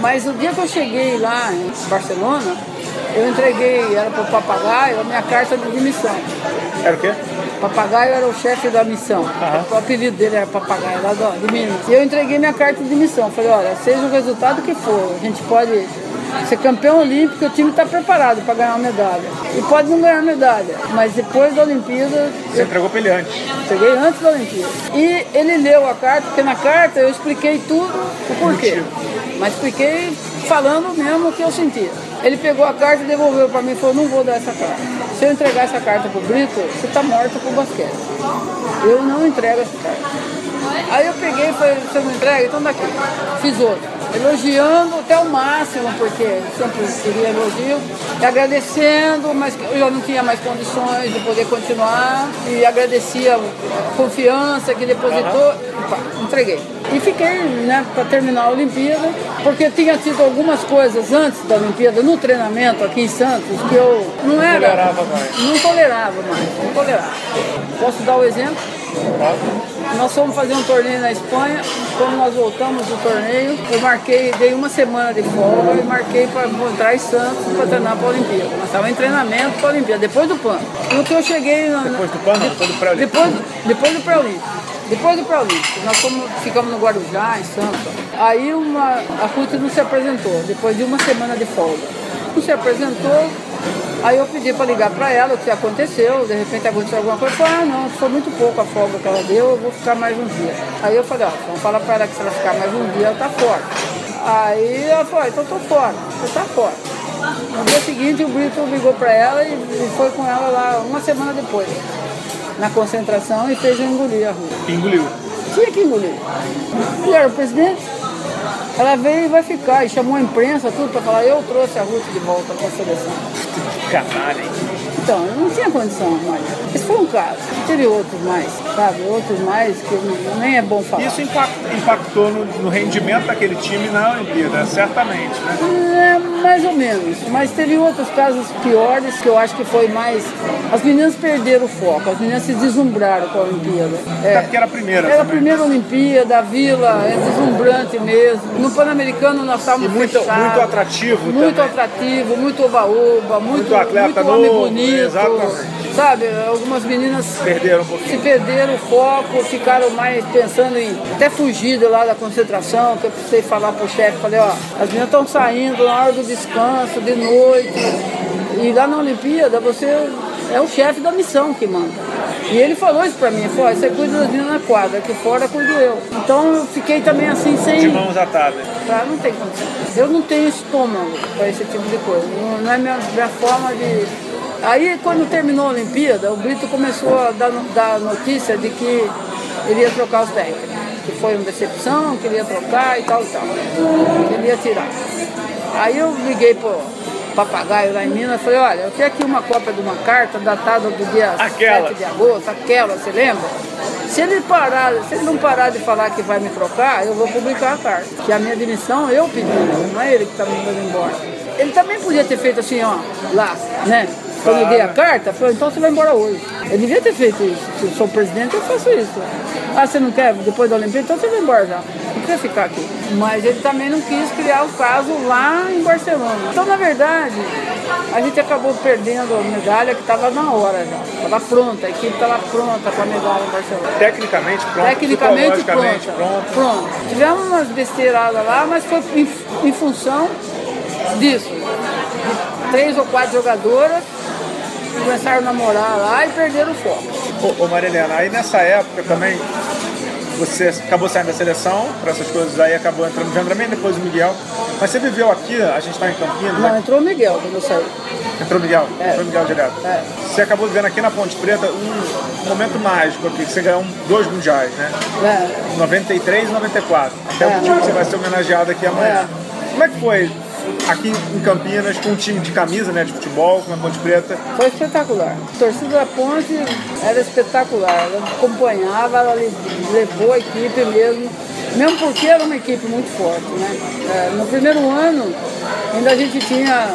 Mas o dia que eu cheguei lá em Barcelona, eu entreguei, era para o papagaio, a minha carta de demissão. Era o quê? Papagaio era o chefe da missão. Aham. O apelido dele era Papagaio, lá do- de Minas. E eu entreguei minha carta de demissão. Falei, olha, seja o resultado que for, a gente pode ser campeão olímpico, o time está preparado para ganhar uma medalha. E pode não ganhar medalha, mas depois da Olimpíada, Você entregou pra ele antes. Cheguei antes da Olimpíada. E ele leu a carta, porque na carta eu expliquei tudo o porquê. Mas expliquei falando mesmo o que eu sentia. Ele pegou a carta e devolveu para mim e falou, não vou dar essa carta. Se eu entregar essa carta pro Brito, você tá morto pro basquete. Eu não entrego essa carta. Aí eu peguei e falei, você não entrega? Então daqui. Fiz outro. Elogiando até o máximo, porque sempre queria elogio, e agradecendo, mas eu não tinha mais condições de poder continuar, e agradecia a confiança que depositou, pá, entreguei. E fiquei né, para terminar a Olimpíada, porque tinha tido algumas coisas antes da Olimpíada, no treinamento aqui em Santos, que eu não era. tolerava mais. Não tolerava mais, não tolerava. Posso dar o exemplo? Nós fomos fazer um torneio na Espanha. Quando nós voltamos do torneio, eu marquei, dei uma semana de folga e marquei para entrar em Santos para treinar para a Olimpíada. Nós estávamos em treinamento para a Olimpíada, depois do PAN. No que eu cheguei. na- Depois do PAN, depois do pré-olímpico. Depois, depois do pré-olímpico. Depois do pré-olímpico. Nós fomos, ficamos no Guarujá, em Santos. Aí uma, a Ruth não se apresentou, depois de uma semana de folga. Não se apresentou, Aí eu pedi para ligar para ela o que aconteceu, de repente aconteceu alguma coisa. Falou, ah não, foi muito pouco a folga que ela deu, eu vou ficar mais um dia. Aí eu falei, ó, então fala para ela que se ela ficar mais um dia, ela tá fora. Aí ela falou, ah, então tô fora, você tá fora. No dia seguinte o Brito ligou para ela e, e foi com ela lá uma semana depois, na concentração e fez eu engolir a rua. Engoliu. Tinha que engolir. Ele era o presidente. Ela veio e vai ficar, e chamou a imprensa, tudo para falar, eu trouxe a Ruth de volta para a seleção. Canalha, hein? Então, eu não tinha condição mais. Esse foi um caso. Teve outros mais, sabe? Outros mais que nem é bom falar. Isso impact- impactou no, no rendimento daquele time na Olimpíada, certamente, né? É, mais ou menos. Mas teve outros casos piores que eu acho que foi mais. As meninas perderam o foco, as meninas se deslumbraram com a Olimpíada. Até porque era a primeira Era a primeira Olimpíada, a vila é deslumbrante mesmo. No Pan-Americano nós estávamos muito- fechados. muito atrativo Muito também. atrativo, muito oba-oba, muito, Muito atleta muito homem bonito. exatamente. Sabe, algumas meninas Perderam um se pouquinho. perderam o foco, ficaram mais pensando em até fugir de lá da concentração, que eu precisei falar pro chefe, falei, ó, as meninas estão saindo na hora do descanso, de noite. E lá na Olimpíada você é o chefe da missão que manda. E ele falou isso pra mim, falou, você cuida das meninas na quadra, aqui fora cuido eu. Então eu fiquei também assim sem. De mãos atadas. Tá, não tem condição. Eu não tenho estômago para esse tipo de coisa. Não, não é minha, minha forma de. Aí, quando terminou a Olimpíada, o Brito começou a dar, dar notícia de que ele ia trocar os técnicos. Que foi uma decepção, que ele ia trocar e tal e tal. Que ele ia tirar. Aí eu liguei pro papagaio lá em Minas e falei, olha, eu tenho aqui uma cópia de uma carta datada do dia Aquela. 7 de agosto, aquela, você lembra? Se ele parar, se ele não parar de falar que vai me trocar, eu vou publicar a carta. Que a minha demissão eu pedi, não é ele que está me mandando embora. Ele também podia ter feito assim, ó, lá, né? Quando eu dei a carta, falou, então você vai embora hoje. Ele devia ter feito isso. Se eu sou presidente, eu faço isso. Ah, você não quer depois da Olimpíada? Então você vai embora já. queria ficar aqui. Mas ele também não quis criar o caso lá em Barcelona. Então, na verdade, a gente acabou perdendo a medalha que estava na hora já. Estava pronta, a equipe estava pronta para a medalha em Barcelona. Tecnicamente pronto, Tecnicamente pronta. pronto. Pronto. Tivemos umas besteiradas lá, mas foi em, em função disso. De três ou quatro jogadoras começaram a namorar lá e perderam o foco. Ô, ô Marilena, aí nessa época também você acabou saindo da seleção, para essas coisas aí acabou entrando o Vendramin, depois o Miguel. Mas você viveu aqui, a gente está em Campinas, Não, né? entrou o Miguel quando eu saí. Entrou o Miguel, É. entrou o Miguel direto. É. Você acabou vivendo aqui na Ponte Preta um momento mágico aqui, que você ganhou dois mundiais, né? É. 93 e 94. Até É. o time que você vai ser homenageado aqui amanhã. Como é que foi aqui em Campinas com um time de camisa, né, de futebol, com a Ponte Preta? Foi espetacular. A torcida da Ponte era espetacular. Ela acompanhava, ela le- levou a equipe mesmo. Mesmo porque era uma equipe muito forte, né? É, no primeiro ano, ainda a gente tinha.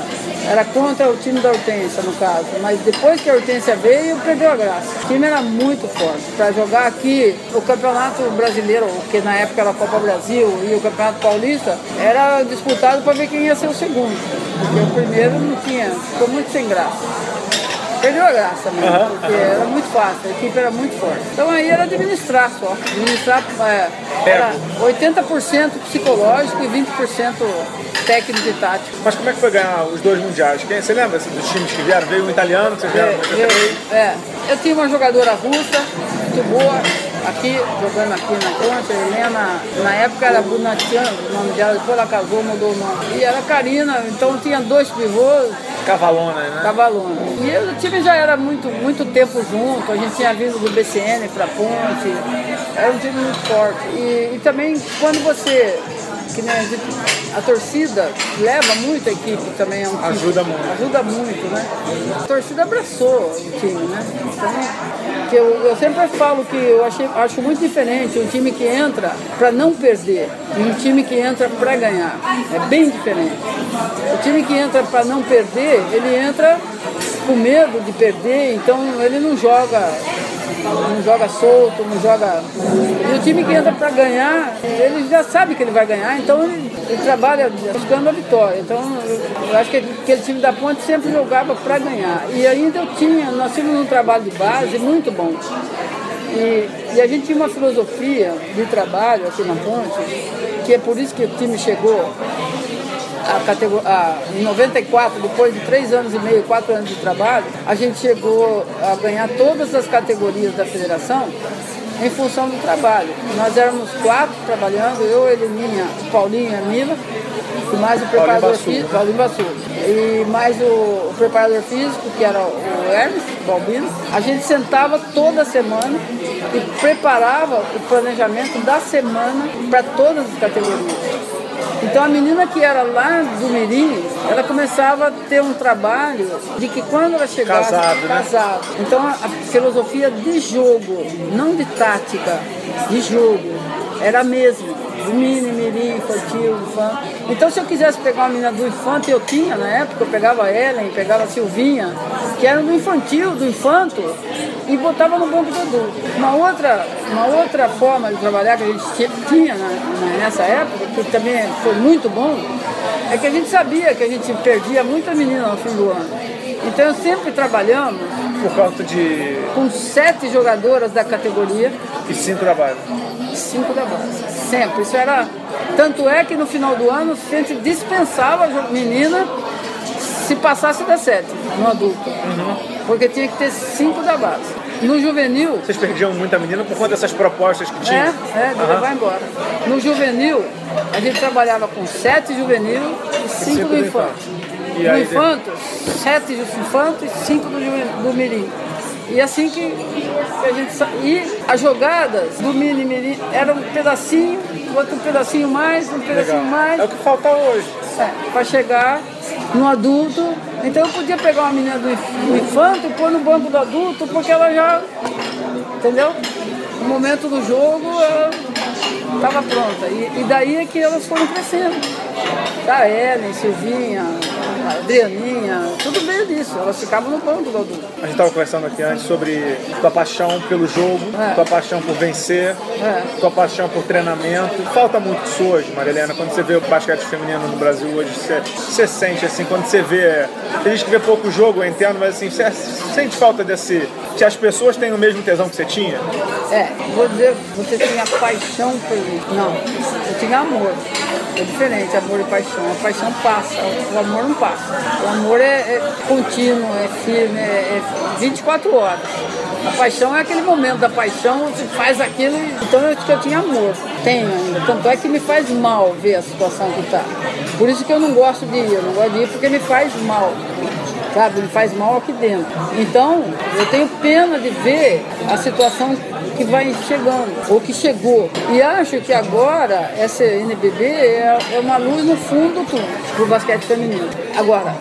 Era contra o time da Hortência, no caso. Mas depois que a Hortência veio, perdeu a graça. O time era muito forte. Para jogar aqui, o Campeonato Brasileiro, que na época era a Copa Brasil, e o Campeonato Paulista, era disputado para ver quem ia ser o segundo. Porque o primeiro não tinha, ficou muito sem graça. Perdeu a graça mesmo, porque era muito fácil, a equipe era muito forte. Então aí era administrar só. Administrar é, era 80% psicológico e 20% técnico e tático. Mas como é que foi ganhar os dois mundiais? Quem, você lembra assim, dos times que vieram? Veio um italiano, que vocês vieram em 93? eu, é, eu tinha uma jogadora russa, muito boa, aqui, jogando aqui na Ponte, Helena, na época era Bunatian, o nome dela, depois ela casou, mudou o nome. E era Karina, então tinha dois pivôs, Cavalona, né? Cavalona. E o time já era muito, muito tempo junto, a gente tinha vindo do BCN para Ponte, era um time muito forte. E, e também quando você, que nem a, gente, a torcida leva muito a equipe também, é um time- Ajuda muito. Ajuda muito, né? A torcida abraçou o time, né? Então, que eu, eu sempre falo que eu achei, acho muito diferente um time que entra para não perder e um time que entra para ganhar. É bem diferente. O time que entra para não perder, ele entra com medo de perder, então ele não joga não joga solto, não joga. E o time que entra para ganhar, ele já sabe que ele vai ganhar, então ele, ele trabalha buscando a vitória. Então eu, acho que aquele time da Ponte sempre jogava para ganhar. E ainda eu tinha, nós tínhamos um trabalho de base muito bom. E, e a gente tinha uma filosofia de trabalho aqui na Ponte, que é por isso que o time chegou a categor- a- em 94, depois de três anos e meio, quatro anos de trabalho, a gente chegou a ganhar todas as categorias da federação em função do trabalho. Nós éramos quatro trabalhando, eu, Heleninha, o Paulinho e a Mila, e mais o preparador físico, Paulinho Bassulo, e mais o, o preparador físico, que era o Hermes Balbino. A gente sentava toda semana e preparava o planejamento da semana para todas as categorias. Então a menina que era lá do Mirim, ela começava a ter um trabalho de que quando ela chegasse Casado, né? casado. Então a, a filosofia de jogo, não de tática, de jogo, era a mesma. Mini, mirim, infantil, infante. Então se eu quisesse pegar uma menina do infante, eu tinha na época, eu pegava a Ellen, pegava a Silvinha, que eram do infantil, do infanto, e botava no banco do adulto. Uma outra, uma outra forma de trabalhar que a gente ti- tinha na- nessa época, que também foi muito bom, é que a gente sabia que a gente perdia muita menina no fim do ano. Então sempre trabalhamos Por conta de com sete jogadoras da categoria e cinco da base. e cinco da base. Sempre. Isso era. Tanto é que no final do ano a gente dispensava a menina se passasse da sete no adulto. Porque tinha que ter cinco da base. No juvenil, Vocês perdiam muita menina por conta dessas propostas que tinham? é, é, de Aham. levar embora. No juvenil, a gente trabalhava com sete juvenil e cinco cinco do infanto. E aí- infanto, sete do infanto e cinco do, do mirim. E assim que, a gente sa... E as jogadas do mini mirim eram um pedacinho, outro pedacinho mais, um pedacinho Legal. mais, É o que falta hoje. para chegar no adulto. Então eu podia pegar uma menina do, inf- do infanto e pôr no banco do adulto, porque ela já. Entendeu? No momento do jogo ela estava pronta. E, e daí é que elas foram crescendo. Tá, Ellen, Silvinha, a Adrianinha, tudo veio disso. Elas ficavam no banco do adulto. A gente estava conversando aqui antes sobre tua paixão pelo jogo, É. tua paixão por vencer, É. tua paixão por treinamento. Falta muito isso hoje, Marilena, quando você vê o basquete feminino no Brasil hoje, você, você sente assim, quando você vê. Tem gente que vê pouco jogo, eu entendo, mas assim, você sente falta desse. Se as pessoas têm o mesmo tesão que você tinha? É, vou dizer, você tinha paixão mim. Não, eu tinha amor. É diferente, amor e paixão. A paixão passa, o amor não passa. O amor é, é contínuo, é firme, é, é 24 horas. A paixão é aquele momento da paixão, você faz aquilo, então eu, eu tinha amor. Tenho ainda. Tanto é que me faz mal ver a situação que está. Por isso que eu não gosto de ir, eu não gosto de ir porque me faz mal sabe? Me faz mal aqui dentro. Então, eu tenho pena de ver a situação que vai chegando, ou que chegou. E acho que agora essa NBB é, é uma luz no fundo do basquete feminino. Agora,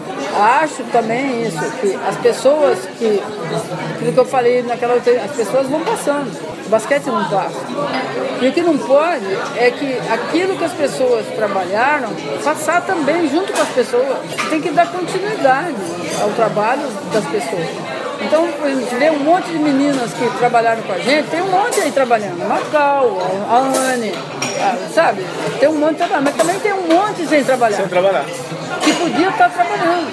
acho também isso, que as pessoas que, aquilo que eu falei naquela outra, as pessoas vão passando. O basquete não passa. E o que não pode é que aquilo que as pessoas trabalharam, passar também junto com as pessoas. Tem que dar continuidade ao trabalho das pessoas. Então, a gente vê um monte de meninas que trabalharam com a gente, tem um monte aí trabalhando. Macau, a Anne, sabe? Tem um monte trabalhando, mas também tem um monte sem trabalhar Sem trabalhar. que podia estar trabalhando.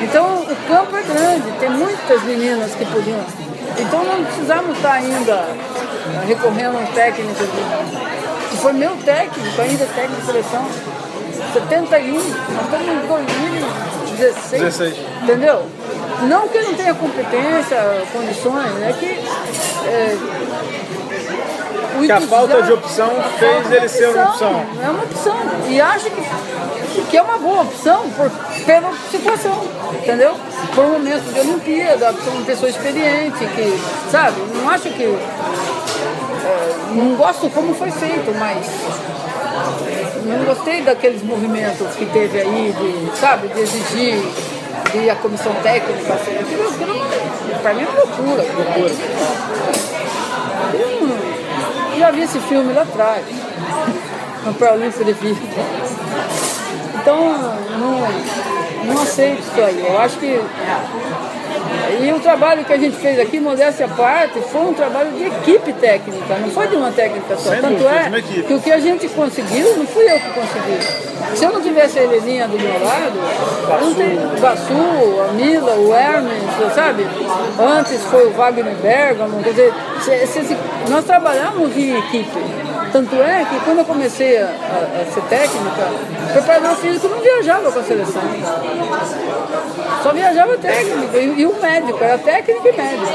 Então o campo é grande, tem muitas meninas que podiam. Então não precisamos estar ainda eh, recorrendo a um técnico que foi meu técnico, ainda técnico de seleção. 71, nós estamos em 2016. 16. Entendeu? Não que não tenha competência, condições, é que. é, Que a falta de opção fez ele ser uma opção. É uma opção. E acho que, que é uma boa opção por, pela situação, entendeu? Por um momento de Olimpíada, por uma pessoa experiente, que, sabe, não acho que. é, não gosto como foi feito, mas não gostei daqueles movimentos que teve aí, de, sabe, de exigir de a comissão técnica. Pra mim é uma loucura. loucura. Eu não- já vi esse filme lá atrás, no Pré-Olímpico de Vida. Então, não, não aceito isso aí. Eu acho que. E o trabalho que a gente fez aqui, modéstia à parte, foi um trabalho de equipe técnica, não foi de uma técnica só. Sem Tanto é que o que a gente conseguiu não fui eu que consegui. Se eu não tivesse a Heleninha do meu lado, não tem o Gassu, a Mila, o Hermes, sabe? Antes foi o Wagner Bergamo, quer dizer, se- se- se- nós trabalhamos em equipe. Tanto é que quando eu comecei a, a- ser técnica, o preparador físico não viajava com a seleção. Só viajava técnico e, e o médico, era técnico e médico.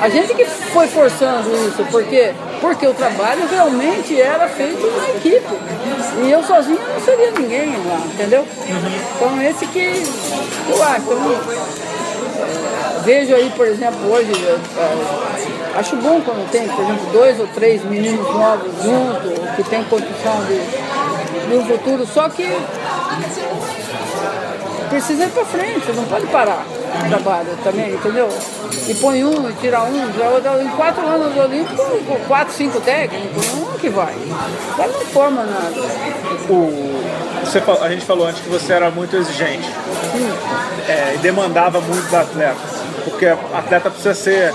A gente que foi forçando isso, porque, porque o trabalho realmente era feito na equipe. E eu sozinha não seria ninguém lá, entendeu? Então esse que eu acho. Então, vejo aí, por exemplo, hoje, é, acho bom quando tem, por exemplo, dois ou três meninos novos juntos, que tem condição de, de um futuro, só que precisa ir para frente, não pode parar o trabalho também, entendeu? E põe um, e tira um, já outro. Em quatro anos olímpicos, quatro, cinco técnicos, não é que vai. Vai não forma nada. O, você, a gente falou antes que você era muito exigente é, e demandava muito do atleta, porque atleta precisa ser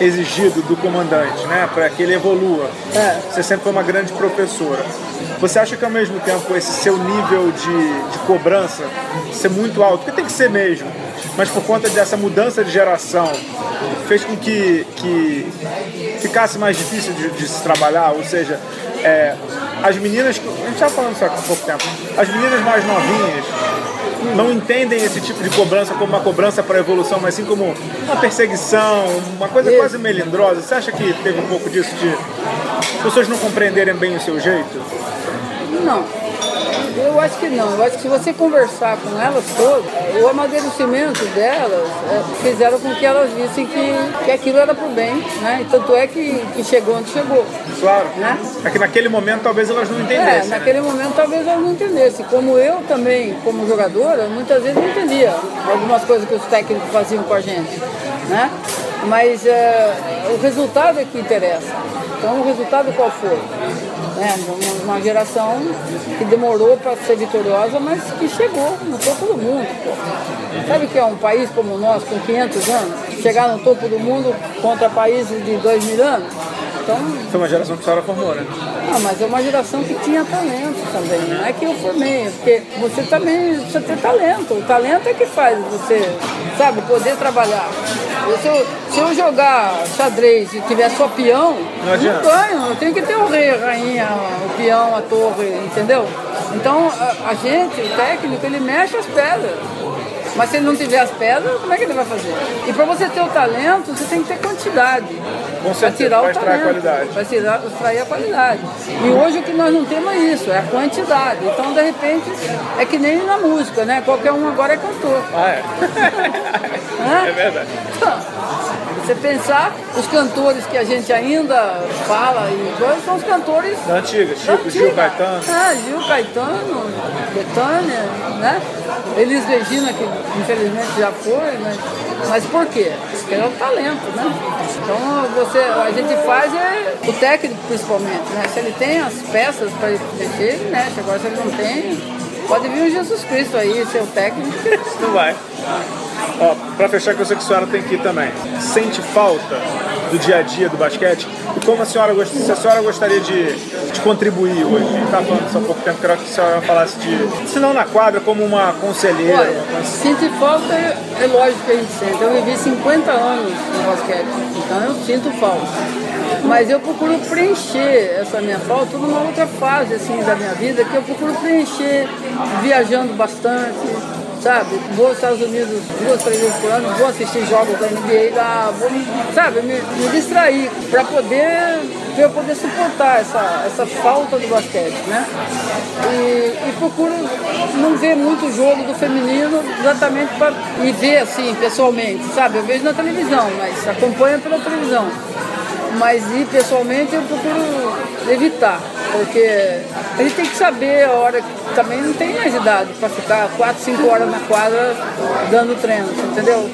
exigido do comandante, né, para que ele evolua. É. Você sempre foi uma grande professora. Você acha que ao mesmo tempo esse seu nível de, de cobrança ser muito alto, porque tem que ser mesmo, mas por conta dessa mudança de geração, fez com que, que ficasse mais difícil de, de se trabalhar? Ou seja, é, as meninas, que- a gente estava falando isso há pouco tempo, as meninas mais novinhas não entendem esse tipo de cobrança como uma cobrança para evolução, mas sim como uma perseguição, uma coisa Isso. quase melindrosa. Você acha que teve um pouco disso de as pessoas não compreenderem bem o seu jeito? Não. Eu acho que não. Eu acho que se você conversar com elas todas, o amadurecimento delas é, fizeram com que elas vissem que, que aquilo era pro bem, né? E tanto é que, que chegou onde chegou. Claro. Né? É que naquele momento talvez elas não É, entendessem. né? naquele momento talvez elas não entendessem. Como eu também, como jogadora, muitas vezes não entendia algumas coisas que os técnicos faziam com a gente. Né? Mas é, o resultado é que interessa. Então o resultado qual foi? Né? Uma geração que demorou para ser vitoriosa, mas que chegou no topo do mundo. Pô. Sabe que é um país como o nosso, com 500 anos, chegar no topo do mundo contra países de 2 mil anos? Então, Foi uma geração que a senhora formou, né? Não, mas é uma geração que tinha talento também. Não é que eu formei, porque você também precisa ter talento. O talento é que faz você, sabe, poder trabalhar. Se eu, se eu jogar xadrez e tiver só peão, não, não ganho. Eu tenho que ter o rei, a rainha, o peão, a torre, entendeu? Então a, a gente, o técnico, ele mexe as pedras. Mas se ele não tiver as pedras, como é que ele vai fazer? E para você ter o talento, você tem que ter quantidade. Com certeza, tirar o extrair talento, a qualidade. Para tirar, extrair a qualidade. E hoje o que nós não temos é isso, é a quantidade. Então, de repente, é que nem na música, né? Qualquer um agora é cantor. Ah, é? é verdade. Então, você pensar, os cantores que a gente ainda fala e coisas são os cantores da antiga, Chico, Gil Caetano. Ah, Gil Caetano, Betânia, né? Elis Regina, que infelizmente já foi, mas, mas por quê? Porque é o talento, né? Então você, a gente faz é o técnico principalmente, né? Se ele tem as peças para mexer, ele mexe. Agora se ele não tem, pode vir o Jesus Cristo aí, ser o técnico. Não vai. Ó, pra fechar, que eu sei que a senhora tem que ir também. Sente falta do dia a dia do basquete? E como a senhora gostaria, se a senhora gostaria de, de contribuir hoje? A gente tá falando isso há pouco tempo, quero que a senhora falasse de. Se não na quadra, como uma conselheira. Olha, uma... Sente falta é, é lógico que a gente sente. Eu vivi 50 anos no basquete, então eu sinto falta. Mas eu procuro preencher essa minha falta numa outra fase assim da minha vida, que eu procuro preencher viajando bastante, sabe? Vou aos Estados Unidos duas, três vezes por ano, vou assistir jogos da NBA lá, vou, sabe, me, me distrair para poder para poder suportar essa, essa falta do basquete, né? E, e procuro não ver muito jogo do feminino exatamente para e ver assim pessoalmente, sabe? Eu vejo na televisão, mas acompanho pela televisão. Mas ir pessoalmente eu procuro evitar, porque a gente tem que saber a hora que também não tem mais idade para ficar 4, 5 horas na quadra dando treino, entendeu?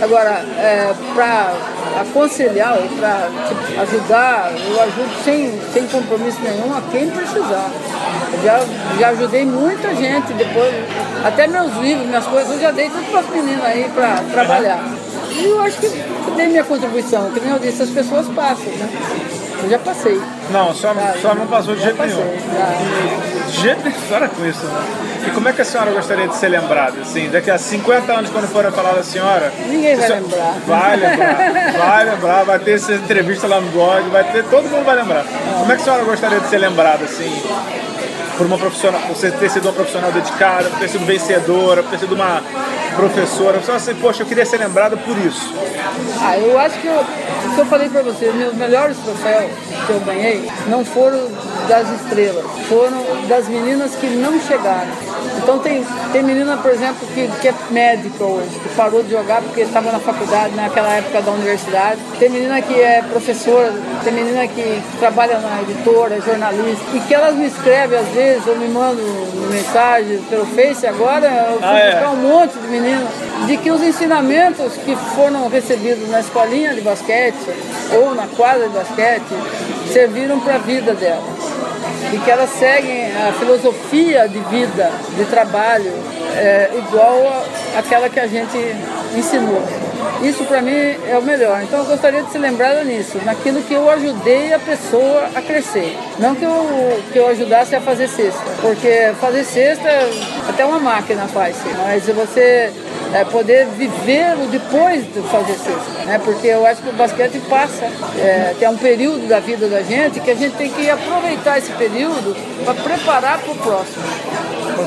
Agora, é, para aconselhar para tipo, ajudar, eu ajudo sem, sem compromisso nenhum a quem precisar. Eu já, já ajudei muita gente depois, até meus livros, minhas coisas, eu já dei tudo para as meninas aí para trabalhar. E eu acho que dei minha contribuição, que nem eu disse, as pessoas passam, né? Eu já passei. Não, só, só não passou de jeito passei, nenhum. De jeito nenhum, para com isso, né? E como é que a senhora gostaria de ser lembrada? Assim, daqui a 50 anos, quando for falar da senhora. Ninguém vai lembrar. Vai lembrar, vai lembrar, vai ter essa entrevista lá no blog, vai ter, todo mundo vai lembrar. Como é que a senhora gostaria de ser lembrada, assim? Por uma profissional, por você ter sido uma profissional dedicada, por ter sido vencedora, por ter sido uma professora. Você assim, poxa, eu queria ser lembrada por isso. Ah, eu acho que eu, que eu falei para você, meus melhores troféus que eu ganhei não foram das estrelas, foram das meninas que não chegaram. Então tem, tem menina, por exemplo, que, que é médica hoje, que parou de jogar porque estava na faculdade, naquela época da universidade. Tem menina que é professora, tem menina que trabalha na editora, jornalista, e que elas me escrevem às vezes, ou me mandam mensagem pelo Face agora, eu fui ah, é. buscar um monte de meninas, de que os ensinamentos que foram recebidos na escolinha de basquete ou na quadra de basquete serviram para a vida delas e que elas seguem a filosofia de vida, de trabalho, é, igual àquela que a gente ensinou. Isso para mim é o melhor. Então eu gostaria de ser lembrada nisso, naquilo que eu ajudei a pessoa a crescer. Não que eu, que eu ajudasse a fazer cesta, porque fazer cesta até uma máquina faz, mas você é, poder viver o depois de fazer né? Porque eu acho que o basquete passa, é, tem um período da vida da gente que a gente tem que aproveitar esse período para preparar para o próximo.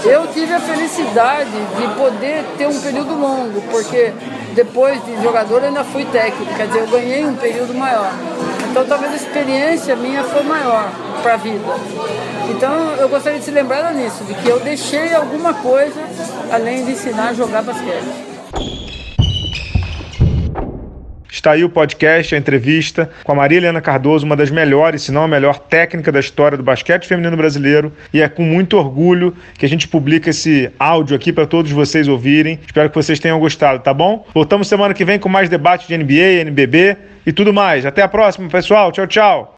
Eu tive a felicidade de poder ter um período longo, porque depois de jogador eu ainda fui técnico, quer dizer, eu ganhei um período maior. Então talvez a experiência minha foi maior para a vida. Então eu gostaria de se lembrar nisso, de que eu deixei alguma coisa além de ensinar a jogar basquete. Está aí o podcast, a entrevista com a Maria Helena Cardoso, uma das melhores, se não a melhor técnica da história do basquete feminino brasileiro. E é com muito orgulho que a gente publica esse áudio aqui para todos vocês ouvirem. Espero que vocês tenham gostado, tá bom? Voltamos semana que vem com mais debate de NBA, NBB e tudo mais. Até a próxima, pessoal. Tchau, tchau.